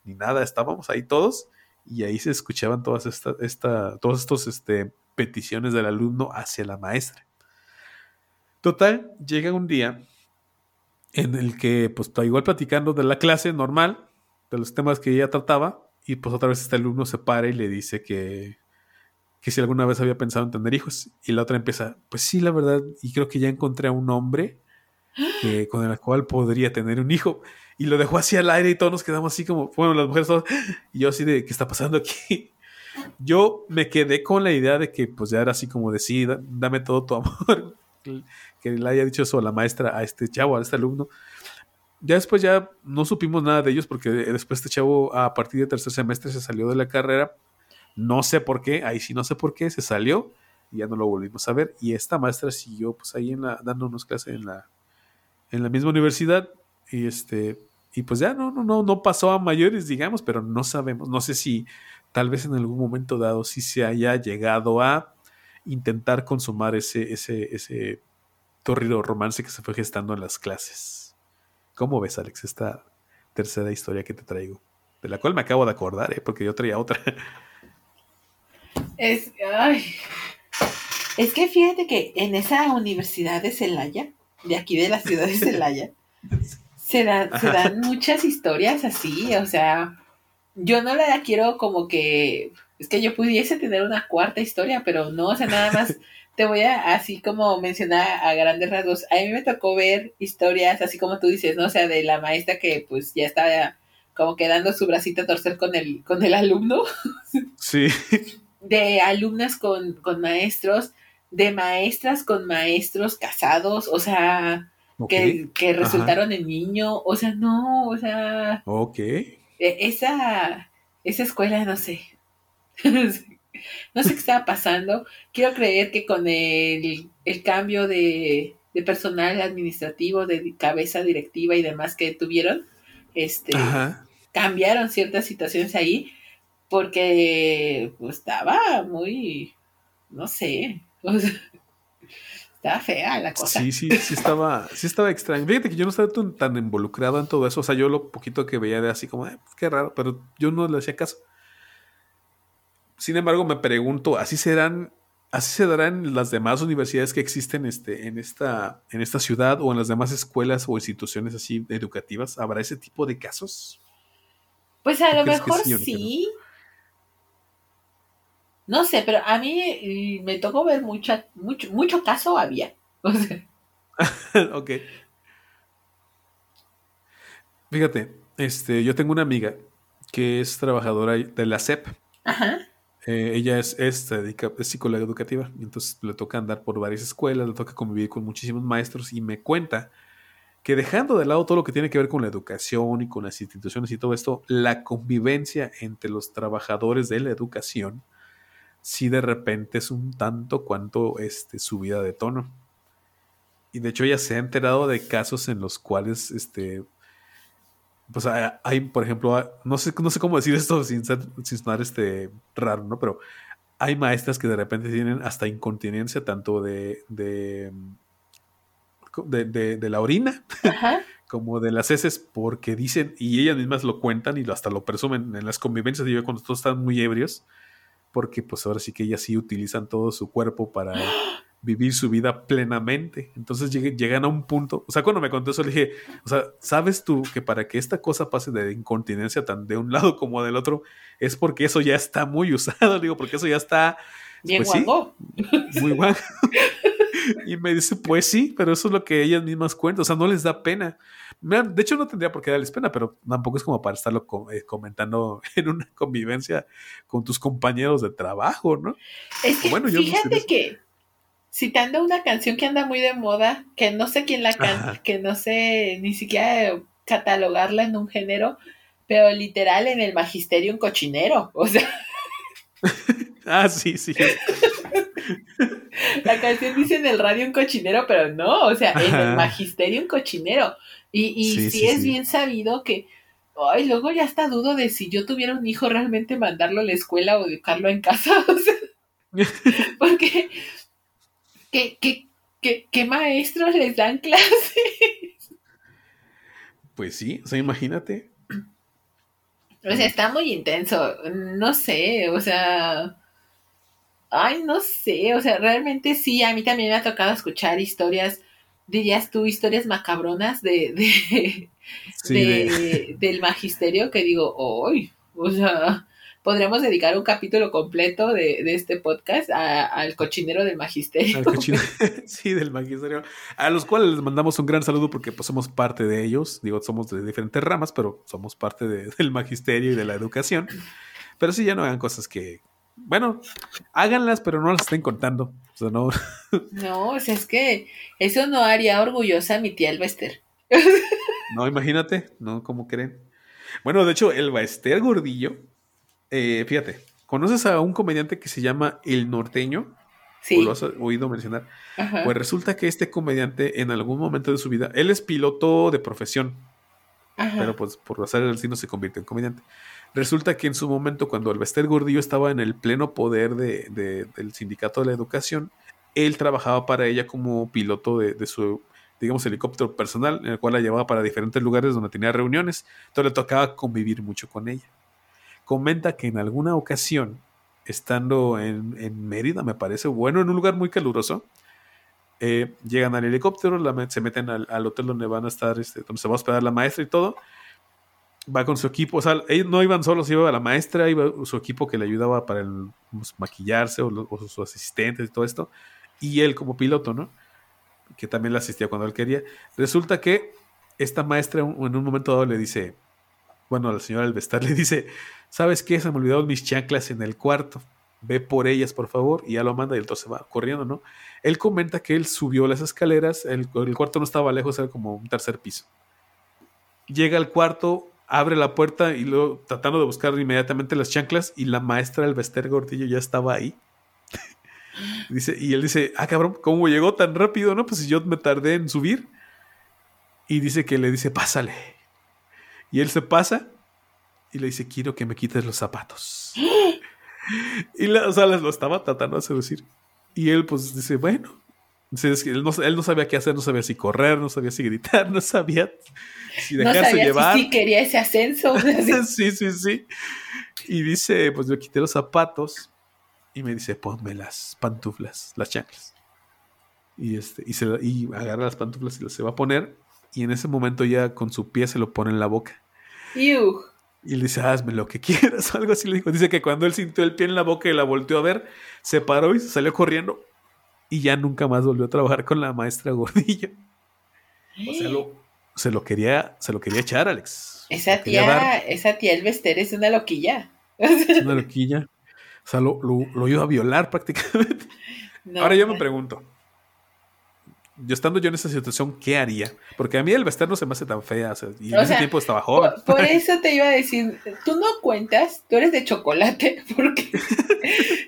S1: Ni nada, estábamos ahí todos y ahí se escuchaban todas estas, esta, todos estos este, peticiones del alumno hacia la maestra. Total, llega un día en el que pues igual platicando de la clase normal, de los temas que ella trataba, y pues otra vez este alumno se para y le dice que, que si alguna vez había pensado en tener hijos, y la otra empieza, pues sí, la verdad, y creo que ya encontré a un hombre con el cual podría tener un hijo, y lo dejó así al aire y todos nos quedamos así como, bueno, las mujeres todas, y yo así de, ¿qué está pasando aquí? Yo me quedé con la idea de que pues ya era así como decir, dame todo tu amor, que le haya dicho eso a la maestra, a este chavo, a este alumno. Ya después ya no supimos nada de ellos porque después este chavo a partir del tercer semestre se salió de la carrera. No sé por qué, ahí sí no sé por qué, se salió y ya no lo volvimos a ver. Y esta maestra siguió pues ahí en la, dándonos clases en la, en la misma universidad y este y pues ya no, no, no, no pasó a mayores, digamos, pero no sabemos, no sé si tal vez en algún momento dado sí se haya llegado a intentar consumar ese, ese, ese torrido romance que se fue gestando en las clases. ¿Cómo ves, Alex, esta tercera historia que te traigo? De la cual me acabo de acordar, ¿eh? porque yo traía otra.
S2: Es, es que fíjate que en esa universidad de Celaya, de aquí de la ciudad de Celaya, se, se dan muchas historias así, o sea, yo no la quiero como que, es que yo pudiese tener una cuarta historia, pero no, o sea, nada más te voy a, así como mencionar a grandes rasgos, a mí me tocó ver historias, así como tú dices, ¿no? O sea, de la maestra que pues ya estaba como quedando su bracito a torcer con el, con el alumno.
S1: Sí.
S2: De alumnas con, con maestros, de maestras con maestros casados, o sea, que, que, resultaron en niño, o sea, no, o sea.
S1: Ok.
S2: E, esa, esa escuela, no sé. no sé qué estaba pasando. Quiero creer que con el, cambio de, personal administrativo, de cabeza directiva y demás que tuvieron, este, cambiaron ciertas situaciones ahí porque pues, estaba muy, no sé, estaba fea la cosa.
S1: Sí, sí, sí estaba, sí estaba extraño. Fíjate que yo no estaba tan, involucrado en todo eso. O sea, yo lo poquito que veía de así como, pues, qué raro, pero yo no le hacía caso. Sin embargo, me pregunto, ¿así serán, así se darán las demás universidades que existen este, en, esta, en esta ciudad o en las demás escuelas o instituciones así educativas? ¿Habrá ese tipo de casos?
S2: Pues a lo mejor sí. no? sé, pero a mí me tocó ver mucha, mucho, mucho caso había.
S1: ok. Fíjate, este, yo tengo una amiga que es trabajadora de la SEP. Ajá. Eh, ella es, es, es psicóloga educativa, y entonces le toca andar por varias escuelas, le toca convivir con muchísimos maestros y me cuenta que dejando de lado todo lo que tiene que ver con la educación y con las instituciones y todo esto, la convivencia entre los trabajadores de la educación, sí de repente es un tanto cuanto este, subida de tono. Y de hecho ella se ha enterado de casos en los cuales este, pues hay, por ejemplo, no sé, no sé cómo decir esto sin, sin sonar este raro, ¿no? Pero hay maestras que de repente tienen hasta incontinencia tanto de, de de, de, la orina, como de las heces, porque dicen, y ellas mismas lo cuentan y hasta lo presumen en las convivencias, yo cuando todos están muy ebrios, porque pues ahora sí que ellas sí utilizan todo su cuerpo para vivir su vida plenamente. Entonces llegan a un punto, o sea, cuando me contó eso le dije, o sea, ¿sabes tú que para que esta cosa pase de incontinencia tan de un lado como del otro, es porque eso ya está muy usado, digo, porque eso ya está...
S2: Bien pues,
S1: muy guapo. y me dice, pues sí, pero eso es lo que ellas mismas cuentan, o sea, no les da pena. De hecho, no tendría por qué darles pena, pero tampoco es como para estarlo eh, comentando en una convivencia con tus compañeros de trabajo, ¿no?
S2: Es que, bueno, fíjate que citando una canción que anda muy de moda, que no sé quién la canta, que no sé ni siquiera catalogarla en un género, pero literal en el magisterio un cochinero, o sea.
S1: ah, sí, sí.
S2: la canción dice en el radio un cochinero, pero no, o sea, en el magisterio un cochinero. Y, y sí, es bien sabido que, ay, luego ya está dudo de si yo tuviera un hijo realmente mandarlo a la escuela o dejarlo en casa, o sea, porque ¿Qué, qué, maestros les dan clases?
S1: Pues sí, o sea, imagínate.
S2: O sea, está muy intenso. No sé, o sea. Ay, no sé, o sea, realmente sí, a mí también me ha tocado escuchar historias, dirías tú, historias macabronas de, de, del magisterio que digo, ¡ay! O sea, podríamos dedicar un capítulo completo de, este podcast al cochinero del magisterio.
S1: sí, del magisterio. A los cuales les mandamos un gran saludo porque pues, somos parte de ellos. Digo, somos de diferentes ramas, pero somos parte del magisterio y de la educación. Pero sí, ya no hagan cosas que, bueno, háganlas, pero no las estén contando. O sea, no.
S2: no, o sea, es que eso no haría orgullosa a mi tía Elbester.
S1: no, imagínate, ¿no? ¿Cómo creen? Bueno, de hecho, el Baester Gordillo eh, fíjate, ¿conoces a un comediante que se llama El Norteño? Sí. ¿O lo has oído mencionar? Pues resulta que este comediante en algún momento de su vida, él es piloto de profesión, pero pues por pasar el destino se convierte en comediante. Resulta que en su momento, cuando Albester Gordillo estaba en el pleno poder de, del sindicato de la educación, él trabajaba para ella como piloto de, de, su, digamos, helicóptero personal, en el cual la llevaba para diferentes lugares donde tenía reuniones. Entonces le tocaba convivir mucho con ella comenta que en alguna ocasión, estando en, Mérida, me parece, bueno, en un lugar muy caluroso, eh, llegan al helicóptero, se meten al, hotel donde van a estar, este, donde se va a hospedar la maestra y todo. Va con su equipo, o sea, ellos no iban solos, iba la maestra, iba su equipo que le ayudaba para pues, maquillarse o, sus asistentes y todo esto, y él como piloto, ¿no? Que también le asistía cuando él quería. Resulta que esta maestra en un momento dado le dice, bueno, la señora Alvestar le dice, ¿sabes qué? Se me olvidaron mis chanclas en el cuarto. Ve por ellas, por favor. Y ya lo manda y entonces va corriendo, ¿no? Él comenta que él subió las escaleras, el, cuarto no estaba lejos, era como un tercer piso. Llega al cuarto, abre la puerta y luego tratando de buscar inmediatamente las chanclas y la maestra Alvester Gordillo ya estaba ahí. dice, y él dice, ah, cabrón, ¿cómo llegó tan rápido? No, pues yo me tardé en subir. Y dice que le dice, pásale. Y él se pasa y le dice, quiero que me quites los zapatos. y la, o sea, lo estaba tratando de seducir. Y él pues dice, bueno. él, no, él no sabía qué hacer, no sabía si correr, no sabía si gritar, no sabía si dejarse llevar. Si
S2: quería ese ascenso.
S1: sí, sí, sí. Y dice, pues yo quité los zapatos y me dice, ponme las pantuflas, las chanclas. Y, este, y, se, y agarra las pantuflas y las se va a poner. Y en ese momento ya con su pie se lo pone en la boca. Y le dice, hazme lo que quieras, algo así le dijo. Dice que cuando él sintió el pie en la boca y la volteó a ver, se paró y se salió corriendo. Y ya nunca más volvió a trabajar con la maestra Gordillo. O sea, se lo quería, se lo quería echar, Alex.
S2: Esa tía, esa tía Elvester es una loquilla.
S1: Es una loquilla. O sea, lo, lo, iba a violar prácticamente. Ahora yo me pregunto, yo estando yo en esa situación, ¿qué haría? Porque a mí el vestir no se me hace tan fea. y en ese tiempo estaba joven.
S2: Por, eso te iba a decir, tú no cuentas, tú eres de chocolate, porque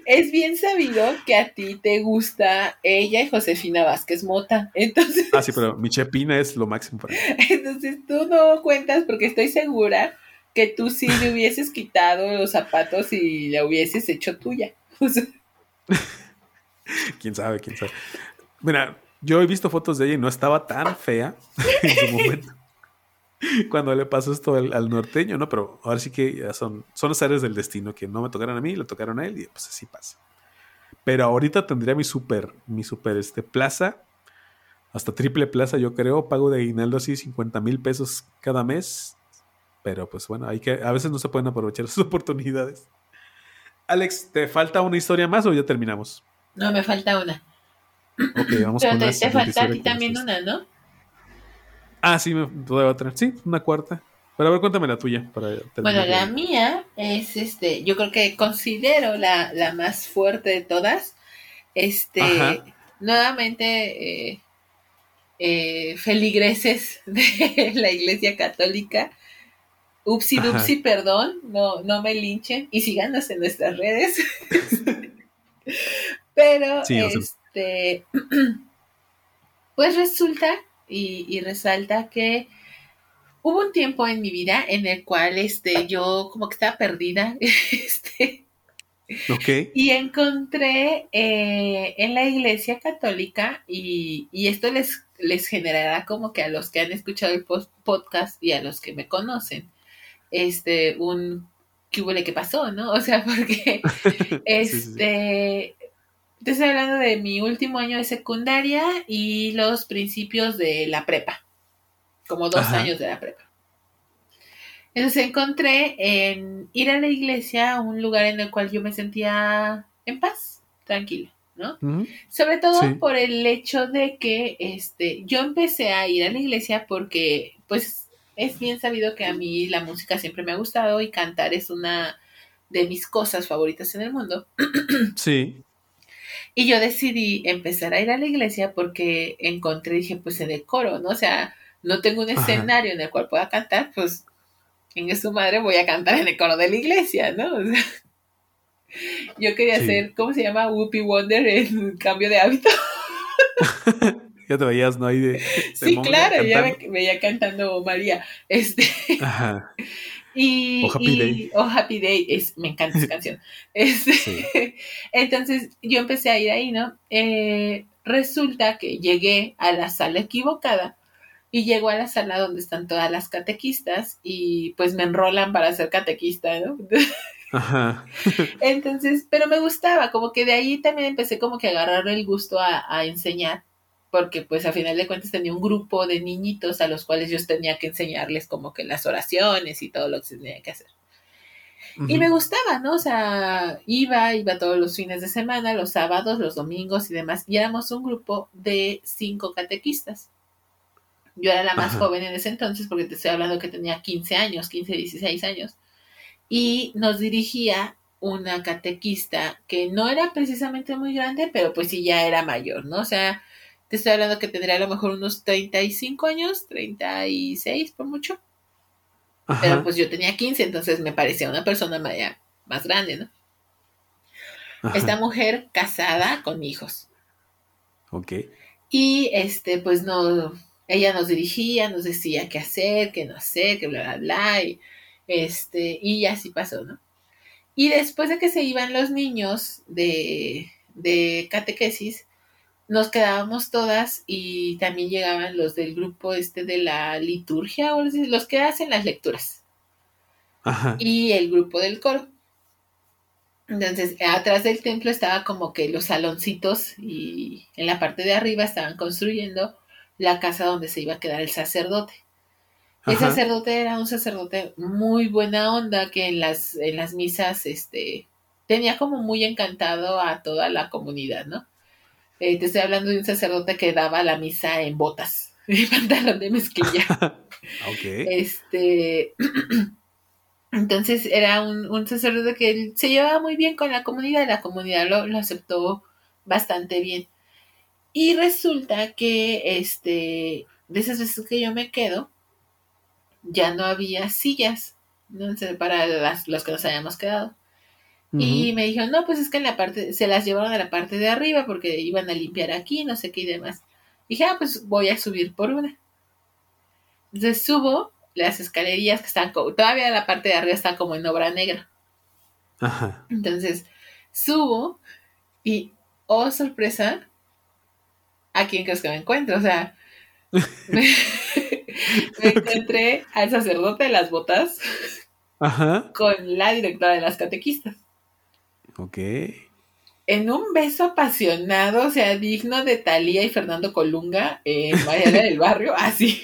S2: es bien sabido que a ti te gusta ella y Josefina Vázquez Mota. Entonces.
S1: Ah, sí, pero mi chepina es lo máximo para mí.
S2: Entonces tú no cuentas porque estoy segura que tú sí le hubieses quitado los zapatos y la hubieses hecho tuya.
S1: quién sabe, quién sabe. Mira, Yo he visto fotos de ella y no estaba tan fea en su momento. Cuando le pasó esto al, norteño, ¿no? Pero ahora sí que ya son, son las áreas del destino que no me tocaron a mí, le tocaron a él y pues así pasa. Pero ahorita tendría mi super, mi super este, plaza, hasta triple plaza yo creo, pago de aguinaldo así 50 mil pesos cada mes. Pero pues bueno, hay que, a veces no se pueden aprovechar esas oportunidades. Alex, ¿te falta una historia más o ya terminamos?
S2: No, me falta una.
S1: Ok, vamos
S2: Pero te, te falta a ti también una, ¿no?
S1: Ah, sí, me a tener. Sí, una cuarta. Pero a ver, cuéntame la tuya. Para
S2: bueno, la mía es, este, yo creo que considero la, la más fuerte de todas. Este, nuevamente, eh, eh, feligreses de la Iglesia Católica. Upsi dupsi, perdón, no, no me linchen y síganos en nuestras redes. Pero, este, pues resulta y, y, resalta que hubo un tiempo en mi vida en el cual este, yo como que estaba perdida. Este, Y encontré eh, en la iglesia católica, y, y, esto les, les generará como que a los que han escuchado el podcast y a los que me conocen, este, un qué hubo que pasó, ¿no? O sea, porque este te estoy hablando de mi último año de secundaria y los principios de la prepa, como dos años de la prepa. Entonces encontré en ir a la iglesia un lugar en el cual yo me sentía en paz, tranquila, ¿no? Sobre todo por el hecho de que este, yo empecé a ir a la iglesia porque, pues, es bien sabido que a mí la música siempre me ha gustado y cantar es una de mis cosas favoritas en el mundo.
S1: Sí.
S2: Y yo decidí empezar a ir a la iglesia porque encontré, dije, pues en el coro, ¿no? O sea, no tengo un escenario en el cual pueda cantar, pues en su madre voy a cantar en el coro de la iglesia, ¿no? O sea, yo quería hacer, ¿cómo se llama? Whoopi Wonder en cambio de hábito.
S1: ya te veías, ¿no? Ahí de,
S2: sí, claro, ya me veía cantando María. Este. Ajá. Y, oh Happy Day. Happy Day, es, me encanta esa canción. Entonces yo empecé a ir ahí, ¿no? Eh, resulta que llegué a la sala equivocada y llego a la sala donde están todas las catequistas y pues me enrolan para ser catequista, ¿no? Ajá. Entonces, pero me gustaba, como que de ahí también empecé como que a agarrar el gusto a, a enseñar porque pues a final de cuentas tenía un grupo de niñitos a los cuales yo tenía que enseñarles como que las oraciones y todo lo que se tenía que hacer. Y me gustaba, ¿no? O sea, iba, iba todos los fines de semana, los sábados, los domingos y demás. Y éramos un grupo de cinco catequistas. Yo era la más joven en ese entonces porque te estoy hablando que tenía 15 años, 15, 16 años. Y nos dirigía una catequista que no era precisamente muy grande, pero pues sí ya era mayor, ¿no? O sea, te estoy hablando que tendría a lo mejor unos 35 años, 36 por mucho. Pero pues yo tenía 15, entonces me parecía una persona más, grande, ¿no? Esta mujer casada con hijos.
S1: Ok.
S2: Y este, pues no, ella nos dirigía, nos decía qué hacer, qué no hacer, qué bla, bla, bla. Y, este, y así pasó, ¿no? Y después de que se iban los niños de, de catequesis, nos quedábamos todas y también llegaban los del grupo este de la liturgia, o los que hacen las lecturas. Ajá. Y el grupo del coro. Entonces, atrás del templo estaba como que los saloncitos y en la parte de arriba estaban construyendo la casa donde se iba a quedar el sacerdote. El sacerdote era un sacerdote muy buena onda que en las, en las misas este, tenía como muy encantado a toda la comunidad, ¿no? Eh, te estoy hablando de un sacerdote que daba la misa en botas y pantalón de mezclilla. Este. Entonces era un, sacerdote que se llevaba muy bien con la comunidad, la comunidad lo, aceptó bastante bien. Y resulta que este, de esas veces que yo me quedo, ya no había sillas ¿no? para las, los que nos habíamos quedado. Y me dijeron, no, pues es que en la parte, se las llevaron a la parte de arriba porque iban a limpiar aquí, no sé qué y demás. dije, ah, pues voy a subir por una. Entonces subo las escalerías que están, todavía la parte de arriba está como en obra negra. Ajá. Entonces subo y, oh sorpresa, ¿a quién crees que me encuentro? O sea, me, encontré al sacerdote de las botas con la directora de las catequistas.
S1: Ok.
S2: En un beso apasionado, o sea, digno de Talía y Fernando Colunga en Mariana del Barrio, así.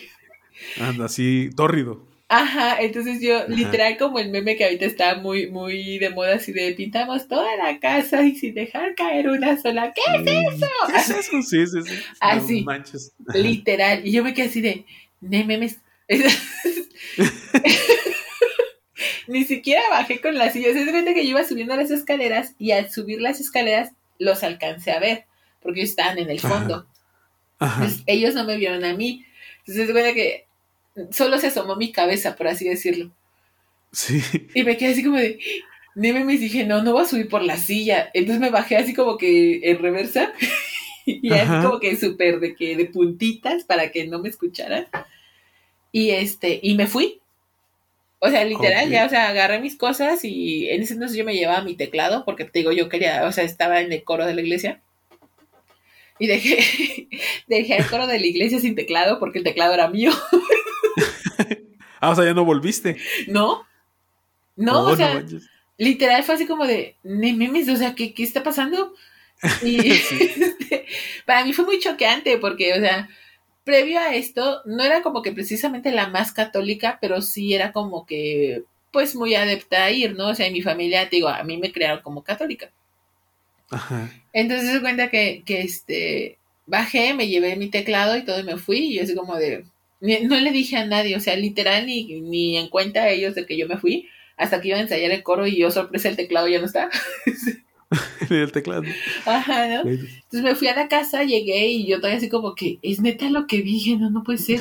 S1: Anda, así, tórrido.
S2: Ajá, entonces yo, literal, como el meme que ahorita está muy, muy de moda, así de pintamos toda la casa y sin dejar caer una sola. ¿Qué es eso?
S1: ¿Qué es eso? Sí, sí, sí.
S2: Así. manches. Literal. Y yo me quedé así de, ne memes. Ni siquiera bajé con las sillas. Es de que yo iba subiendo las escaleras y al subir las escaleras los alcancé a ver, porque ellos estaban en el fondo. Ajá. Entonces, ellos no me vieron a mí. Entonces es de que solo se asomó mi cabeza, por así decirlo.
S1: Sí.
S2: Y me quedé así como de, Neme me dije, no, no voy a subir por la silla. Entonces me bajé así como que en reversa. y así como que súper de que de puntitas para que no me escucharan. Y este, y me fui. O sea, literal, ya, o sea, agarré mis cosas y en ese entonces yo me llevaba mi teclado, porque te digo, yo quería, o sea, estaba en el coro de la iglesia. Y dejé, dejé el coro de la iglesia sin teclado porque el teclado era mío.
S1: ah, o sea, ya no volviste.
S2: No. No, oh, o sea, literal fue así como de, memes, o sea, ¿qué, qué está pasando? Y este, para mí fue muy choqueante porque, o sea, previo a esto, no era como que precisamente la más católica, pero sí era como que, pues, muy adepta a ir, ¿no? O sea, en mi familia, digo, a mí me crearon como católica. Ajá. Entonces se cuenta que, que, este, bajé, me llevé mi teclado y todo y me fui y yo así como de, no le dije a nadie, o sea, literal ni, ni en cuenta a ellos de que yo me fui, hasta que iba a ensayar el coro y yo sorpresa el teclado ya no está.
S1: el teclado.
S2: Ajá, ¿no? Entonces me fui a la casa, llegué y yo todavía así como que, es neta lo que dije, no, no puede ser.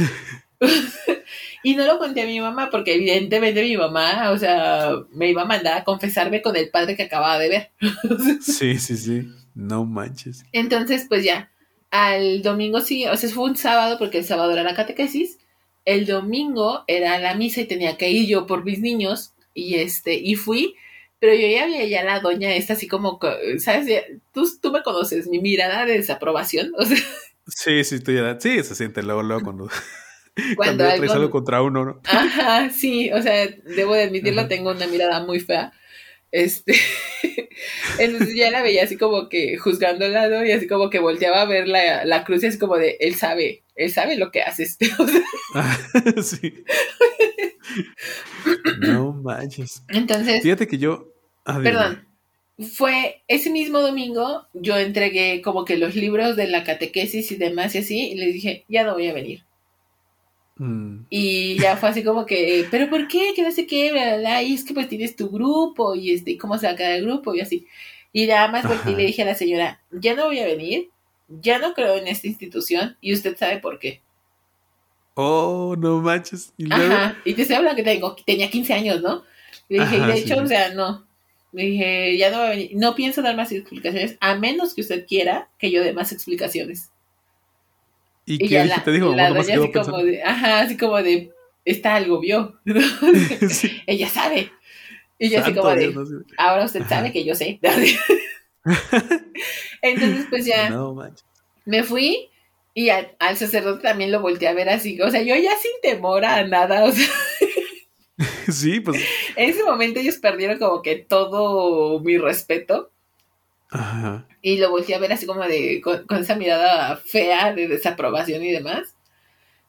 S2: y no lo conté a mi mamá porque evidentemente mi mamá, o sea, me iba a mandar a confesarme con el padre que acababa de ver.
S1: sí, sí, sí, no manches.
S2: Entonces, pues ya, al domingo sí, o sea, fue un sábado porque el sábado era la catequesis, el domingo era la misa y tenía que ir yo por mis niños y este, y fui, pero yo ya había ya la doña esta así como, ¿sabes? Tú, tú me conoces, mi mirada de desaprobación, o sea.
S1: Sí, sí, tú ya, sí, se siente luego, luego cuando... Cuando, traes algo contra uno, ¿no?
S2: Ajá, sí, o sea, debo de admitirlo, tengo una mirada muy fea. Este, entonces ya la veía así como que juzgando al lado y así como que volteaba a ver la, la cruz y así como de, él sabe, él sabe lo que haces. sí.
S1: no manches.
S2: Entonces.
S1: Fíjate que yo.
S2: perdón. Fue ese mismo domingo, yo entregué como que los libros de la catequesis y demás y así, y les dije, ya no voy a venir. Mm. Y ya fue así como que, ¿pero por qué? Que no sé qué, Y es que pues tienes tu grupo y este, ¿cómo se va a quedar el grupo? Y así. Y nada más y le dije a la señora, ya no voy a venir, ya no creo en esta institución y usted sabe por qué.
S1: Oh, no manches.
S2: ¿Y Ajá, y te estoy hablando que tengo, tenía 15 años, ¿no? Le dije, y de hecho, o sea, no. Le dije, ya no voy a venir, no pienso dar más explicaciones, a menos que usted quiera que yo dé más explicaciones.
S1: ¿Y, qué te dijo?
S2: La doña así como de, ajá, así como de, está algo vio. Ella sabe. Y yo así como de, ahora usted sabe que yo sé. Entonces, pues ya me fui y al, sacerdote también lo volteé a ver así. O sea, yo ya sin temor a nada, o sea.
S1: sí, pues.
S2: En ese momento ellos perdieron como que todo mi respeto. Ajá. Y lo volteé a ver así como de, con, esa mirada fea de desaprobación y demás.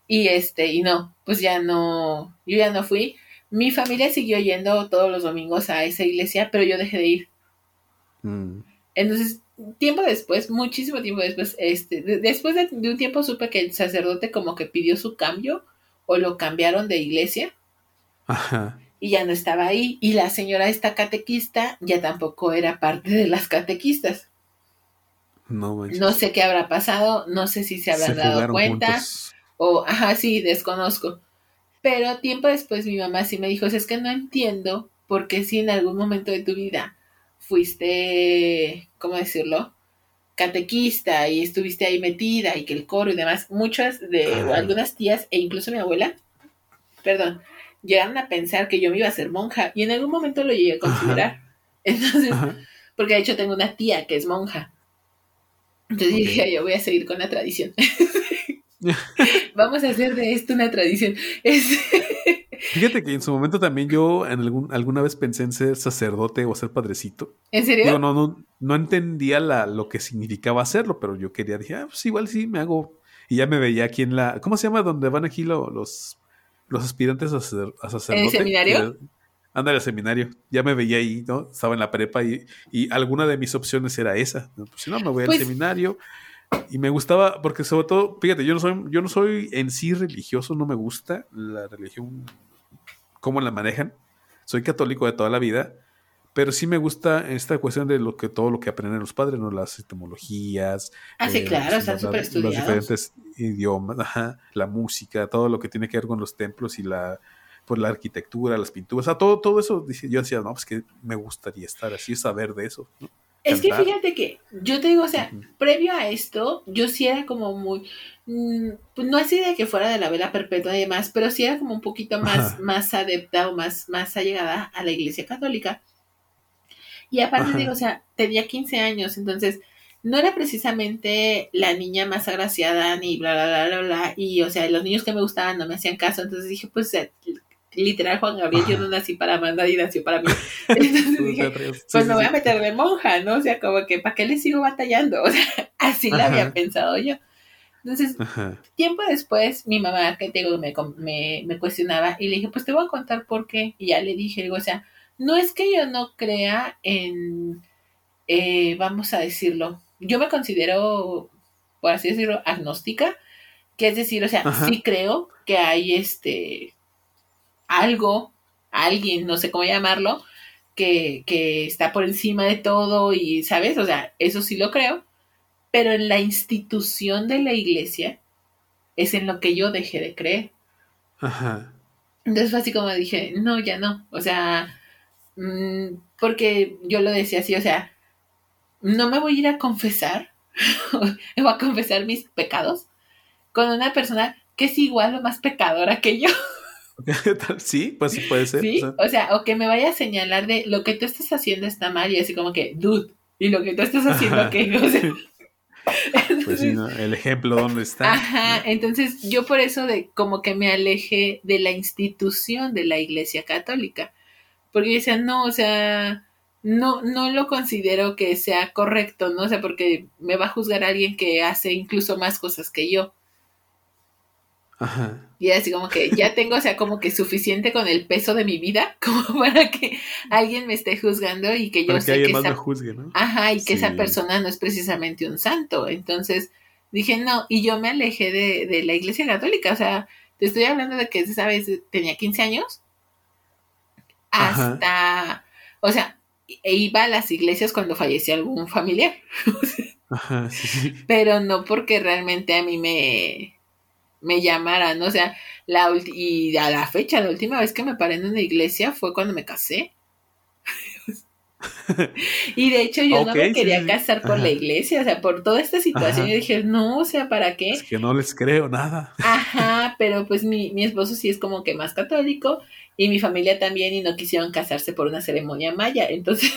S2: Y este, y no, pues ya no, yo ya no fui. Mi familia siguió yendo todos los domingos a esa iglesia, pero yo dejé de ir. Mm. Entonces, tiempo después, muchísimo tiempo después, este, después de, de, un tiempo supe que el sacerdote como que pidió su cambio o lo cambiaron de iglesia. Ajá y ya no estaba ahí. Y la señora esta catequista ya tampoco era parte de las catequistas.
S1: No,
S2: no sé qué habrá pasado, no sé si se habrán dado cuenta o, ajá, sí, desconozco. Pero tiempo después mi mamá sí me dijo, es que no entiendo por qué si en algún momento de tu vida fuiste, ¿cómo decirlo? catequista y estuviste ahí metida y que el coro y demás, muchas de algunas tías e incluso mi abuela, perdón, llegaron a pensar que yo me iba a ser monja y en algún momento lo llegué a considerar. Entonces, porque de hecho tengo una tía que es monja. Entonces dije, yo voy a seguir con la tradición. Vamos a hacer de esto una tradición.
S1: Fíjate que en su momento también yo en algún, alguna vez pensé en ser sacerdote o ser padrecito.
S2: ¿En serio?
S1: no, no, no entendía la, lo que significaba hacerlo, pero yo quería, dije, ah, pues igual sí, me hago. Y ya me veía aquí en la. ¿Cómo se llama? Donde van aquí los, los aspirantes a, sacerdote. ¿En
S2: el seminario?
S1: Anda al seminario. Ya me veía ahí, ¿no? Estaba en la prepa y, y alguna de mis opciones era esa. Pues si no, me voy al pues seminario y me gustaba, porque sobre todo, fíjate, yo no soy, yo no soy en sí religioso, no me gusta la religión, cómo la manejan. Soy católico de toda la vida, pero sí me gusta esta cuestión de lo que todo lo que aprenden los padres, ¿no? Las etimologías.
S2: Ah, sí, eh, claro, están súper estudiados.
S1: Los diferentes idiomas, la música, todo lo que tiene que ver con los templos y la pues la arquitectura, las pinturas, o sea, todo, todo eso, yo decía, no, pues que me gustaría estar así, saber de eso, ¿no?
S2: Es que fíjate que yo te digo, o sea, previo a esto, yo sí era como muy, mm, pues no así de que fuera de la vela perpetua y demás, pero sí era como un poquito más, más adepta o más, más allegada a la iglesia católica. Y aparte digo, o sea, tenía 15 años, entonces no era precisamente la niña más agraciada ni bla, bla, bla, bla, bla. Y, o sea, los niños que me gustaban no me hacían caso, entonces dije, pues literal Juan Gabriel, yo no nací para mandar y nació para mí. Entonces dije, pues me voy a meter de monja, ¿no? O sea, como que, ¿para qué le sigo batallando? O sea, así la había pensado yo. Entonces, tiempo después, mi mamá, que tengo, me, me, me, cuestionaba y le dije, pues te voy a contar por qué. Y ya le dije, digo, o sea, no es que yo no crea en, eh, vamos a decirlo, yo me considero, por así decirlo, agnóstica, que es decir, o sea, sí creo que hay este algo, alguien, no sé cómo llamarlo, que, que está por encima de todo y, ¿sabes? O sea, eso sí lo creo, pero en la institución de la iglesia es en lo que yo dejé de creer. Ajá. Entonces fue así como dije, no, ya no. O sea, mm, porque yo lo decía así, o sea, no me voy a ir a confesar, voy a confesar mis pecados con una persona que es igual o más pecadora que yo.
S1: sí, pues sí puede ser.
S2: Sí, o sea, o que me vaya a señalar de lo que tú estás haciendo está mal y así como que, dude, y lo que tú estás haciendo que, o sea,
S1: pues sí, el ejemplo dónde está.
S2: Ajá, entonces yo por eso de como que me alejé de la institución de la Iglesia Católica, porque yo decía, no, o sea, no, no lo considero que sea correcto, ¿no? O sea, porque me va a juzgar alguien que hace incluso más cosas que yo. Ajá. Y así como que ya tengo, o sea, como que suficiente con el peso de mi vida, como para que alguien me esté juzgando y que yo
S1: para que, esa... me juzgue, ¿no?
S2: Ajá, y que esa persona no es precisamente un santo. Entonces dije, no, y yo me alejé de, de la iglesia católica, o sea, te estoy hablando de que, ¿sabes? Tenía 15 años. Hasta, o sea, e iba a las iglesias cuando fallecía algún familiar. Ajá, sí. Pero no porque realmente a mí me, me llamaran, o sea, la y a la fecha, la última vez que me paré en una iglesia fue cuando me casé. y de hecho yo no me quería casar por la iglesia, o sea, por toda esta situación yo dije, no, o sea, ¿para qué?
S1: Es que no les creo nada.
S2: Ajá, pero pues mi, mi esposo sí es como que más católico y mi familia también y no quisieron casarse por una ceremonia maya, entonces...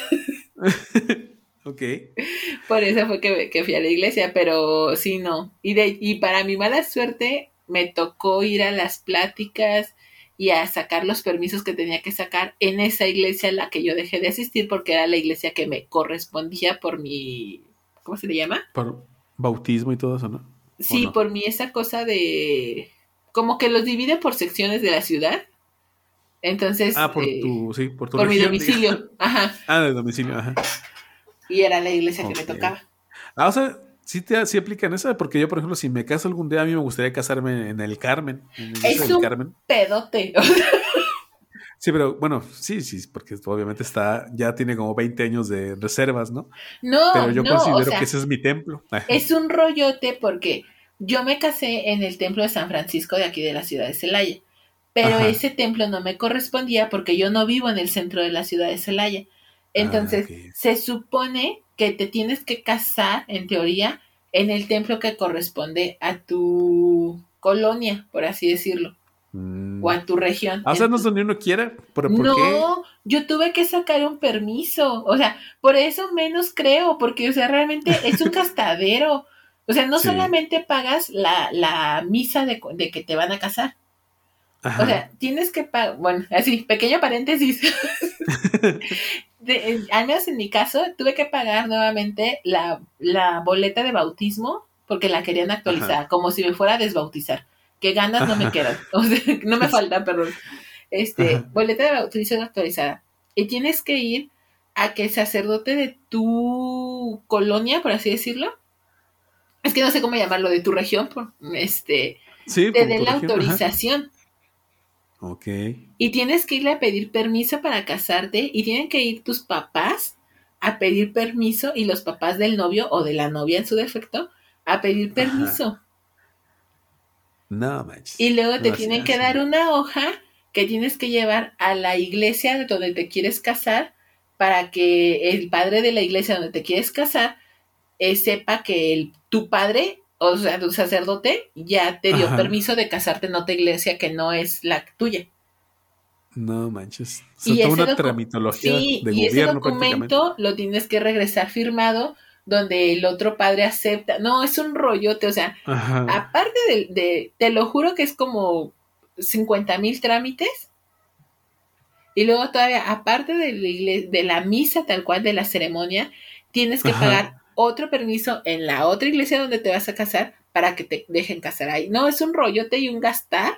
S1: ok.
S2: Por eso fue que, que, fui a la iglesia, pero sí, no. Y, de, y para mi mala suerte, me tocó ir a las pláticas y a sacar los permisos que tenía que sacar en esa iglesia a la que yo dejé de asistir porque era la iglesia que me correspondía por mi, ¿cómo se le llama?
S1: Por bautismo y todo eso, ¿no?
S2: Sí, por mí esa cosa de, como que los divide por secciones de la ciudad. Entonces.
S1: Ah, por eh, tu, sí, por tu
S2: Por mi domicilio, ajá.
S1: Ah, de domicilio, ajá.
S2: Y era la iglesia que me tocaba.
S1: Ah, o sea, Sí, te, sí aplican esa, porque yo, por ejemplo, si me caso algún día, a mí me gustaría casarme en el Carmen.
S2: es un pedote.
S1: Sí, pero bueno, sí, sí, porque obviamente está, ya tiene como 20 años de reservas, ¿no?
S2: No,
S1: pero yo considero que ese es mi templo.
S2: Es un rollote porque yo me casé en el templo de San Francisco de aquí de la ciudad de Celaya, pero ese templo no me correspondía porque yo no vivo en el centro de la ciudad de Celaya. Entonces, ah, se supone que te tienes que casar, en teoría, en el templo que corresponde a tu colonia, por así decirlo. o a tu región.
S1: O sea, no es donde uno quiera, pero ¿por
S2: no, yo tuve que sacar un permiso, o sea, por eso menos creo, porque, o sea, realmente es un gastadero. O sea, no solamente pagas la, la misa de, de, que te van a casar. O sea, tienes que pagar, bueno, así, pequeño paréntesis. de, al menos en mi caso, tuve que pagar nuevamente la, la boleta de bautismo porque la querían actualizar, como si me fuera a desbautizar. Que ganas no me quedan, o sea, no me falta, perdón. Este, boleta de bautizo actualizada. Y tienes que ir a que el sacerdote de tu colonia, por así decirlo, es que no sé cómo llamarlo, de tu región, este, te dé la autorización.
S1: Ok.
S2: Y tienes que irle a pedir permiso para casarte y tienen que ir tus papás a pedir permiso y los papás del novio o de la novia en su defecto a pedir permiso.
S1: No
S2: Y luego te tienen que dar una hoja que tienes que llevar a la iglesia donde te quieres casar para que el padre de la iglesia donde te quieres casar eh, sepa que el, tu padre, o sea, tu sacerdote, ya te dio permiso de casarte en otra iglesia que no es la tuya.
S1: No manches. y ese una tramitología
S2: de y ese documento lo tienes que regresar firmado donde el otro padre acepta. No, es un rollote, o sea, aparte de, te lo juro que es como 50 mil trámites. Y luego todavía, aparte de la, de la misa tal cual, de la ceremonia, tienes que pagar otro permiso en la otra iglesia donde te vas a casar para que te dejen casar ahí. No, es un rollote y un gastar.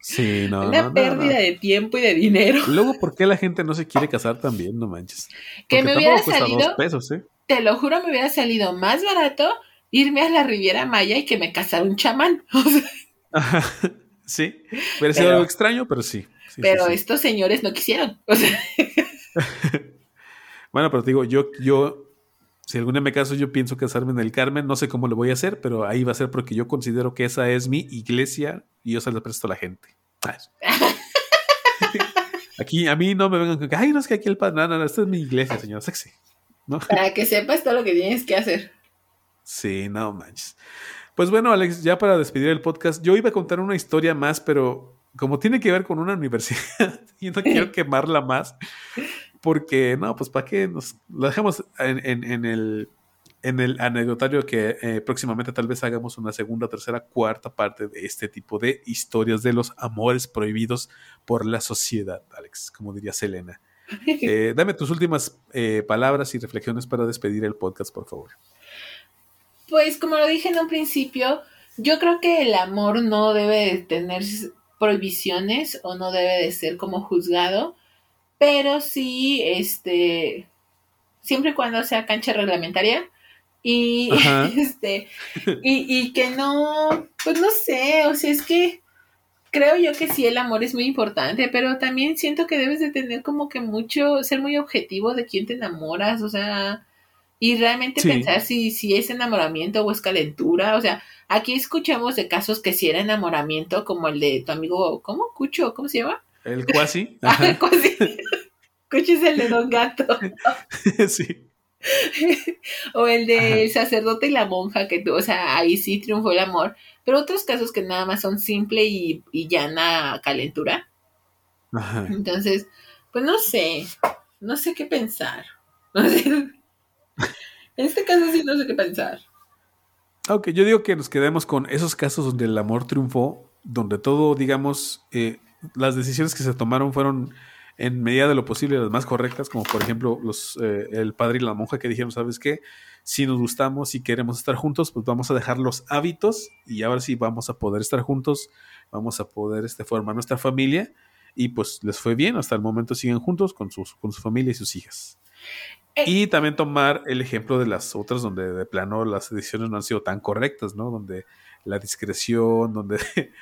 S1: Sí, no.
S2: Una pérdida de tiempo y de dinero.
S1: Luego, ¿por qué la gente no se quiere casar también? No manches.
S2: que me hubiera salido. Pesos, ¿eh? Te lo juro, me hubiera salido más barato irme a la Riviera Maya y que me casara un chamán.
S1: sí, hubiera sido algo extraño, pero sí.
S2: pero estos señores no quisieron.
S1: bueno, pero te digo, yo, yo si alguna me caso, yo pienso casarme en el Carmen. No sé cómo lo voy a hacer, pero ahí va a ser porque yo considero que esa es mi iglesia y yo se la presto a la gente. aquí, a mí no me vengan con ay, no es que aquí el padre. No, no, no, esta es mi iglesia, señor sexy.
S2: Para que sepas todo lo que tienes que hacer.
S1: Sí, no manches. Pues bueno, Alex, ya para despedir el podcast, yo iba a contar una historia más, pero como tiene que ver con una universidad y no quiero quemarla más, porque no, pues para qué nos lo dejamos en, el, en el anecdotario que eh, próximamente tal vez hagamos una segunda, tercera, cuarta parte de este tipo de historias de los amores prohibidos por la sociedad, Alex, como diría Selena. Eh, dame tus últimas eh, palabras y reflexiones para despedir el podcast, por favor.
S2: Pues como lo dije en un principio, yo creo que el amor no debe tener prohibiciones o no debe de ser como juzgado pero sí, este, siempre y cuando sea cancha reglamentaria y este, y, y que no, pues no sé, o sea, es que creo yo que sí el amor es muy importante, pero también siento que debes de tener como que mucho, ser muy objetivo de quién te enamoras, o sea, y realmente pensar si, si es enamoramiento o es calentura, o sea, aquí escuchamos de casos que si era enamoramiento, como el de tu amigo, ¿cómo? Cucho, ¿cómo se llama?
S1: El cuasi.
S2: Ah, el cuasi. Cuchi es el de Don Gato.
S1: sí.
S2: o el de sacerdote y la monja, que tú, o sea, ahí sí triunfó el amor. Pero otros casos que nada más son simple y, y llana calentura. Ajá. Entonces, pues no sé, no sé qué pensar. en este caso sí no sé qué pensar.
S1: Ok, yo digo que nos quedemos con esos casos donde el amor triunfó, donde todo, digamos, eh, las decisiones que se tomaron fueron en medida de lo posible las más correctas, como por ejemplo los, eh, el padre y la monja que dijeron, ¿sabes qué? Si nos gustamos y queremos estar juntos, pues vamos a dejar los hábitos y ahora sí vamos a poder estar juntos, vamos a poder este, formar nuestra familia y pues les fue bien, hasta el momento siguen juntos con, sus, con su familia y sus hijas. Eh. Y también tomar el ejemplo de las otras donde de plano las decisiones no han sido tan correctas, ¿no? Donde la discreción, donde,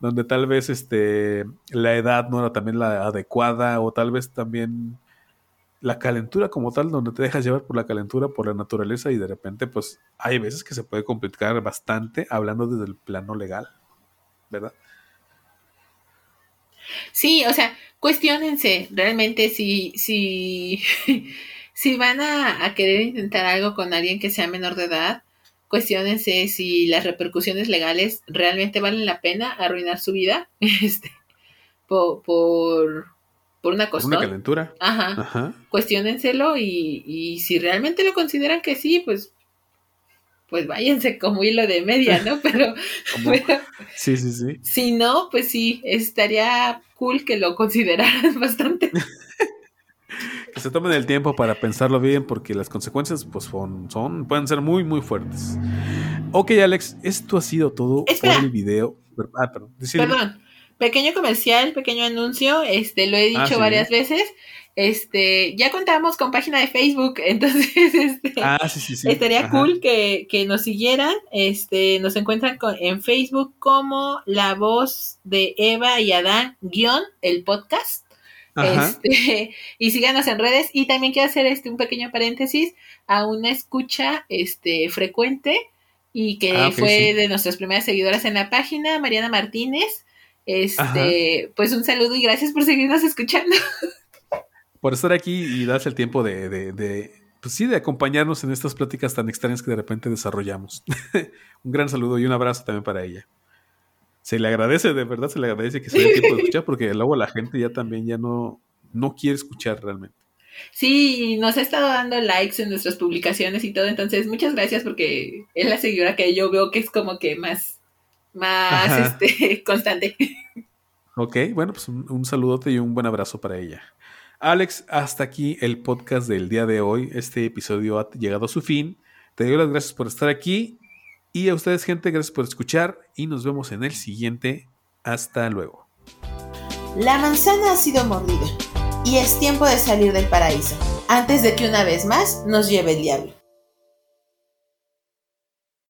S1: donde tal vez este, la edad no era también la adecuada o tal vez también la calentura como tal, donde te dejas llevar por la calentura, por la naturaleza y de repente pues hay veces que se puede complicar bastante hablando desde el plano legal, ¿verdad?
S2: Sí, o sea, cuestionense realmente si, si, si van a, a querer intentar algo con alguien que sea menor de edad, cuestionense si las repercusiones legales realmente valen la pena arruinar su vida este, por, por, una cosa.
S1: Una calentura.
S2: Ajá. Ajá. Cuestiónenselo y, y si realmente lo consideran que sí, pues pues váyanse como hilo de media, ¿no? Pero,
S1: sí, sí, sí.
S2: Si no, pues sí, estaría cool que lo consideraran bastante.
S1: Que se tomen el tiempo para pensarlo bien porque las consecuencias pues son, son pueden ser muy muy fuertes. Ok, Alex, esto ha sido todo por el video.
S2: Ah, perdón. Perdón. Pequeño comercial, pequeño anuncio, este lo he ah, dicho varias veces. Este, ya contamos con página de Facebook, entonces este,
S1: ah,
S2: estaría cool que, nos siguieran. Este, nos encuentran en Facebook como La Voz de Eva y Adán, guion, el podcast. Este, y síganos en redes. Y también quiero hacer este un pequeño paréntesis a una escucha este frecuente y que ah, fue de nuestras primeras seguidoras en la página, Mariana Martínez. Este, pues un saludo y gracias por seguirnos escuchando.
S1: por estar aquí y darse el tiempo de, de, pues sí, de acompañarnos en estas pláticas tan extrañas que de repente desarrollamos. un gran saludo y un abrazo también para ella. Se le agradece, de verdad se le agradece que se dé tiempo de escuchar, porque luego la gente ya también ya no, no quiere escuchar realmente.
S2: Sí, nos ha estado dando likes en nuestras publicaciones y todo, entonces muchas gracias porque es la seguidora que yo veo que es como que más, más este, constante.
S1: Ok, bueno, pues un, un saludote y un buen abrazo para ella. Alex, hasta aquí el podcast del día de hoy. Este episodio ha llegado a su fin. Te doy las gracias por estar aquí. Y a ustedes, gente, gracias por escuchar. Y nos vemos en el siguiente. Hasta luego.
S2: La manzana ha sido mordida. Y es tiempo de salir del paraíso. Antes de que una vez más nos lleve el diablo.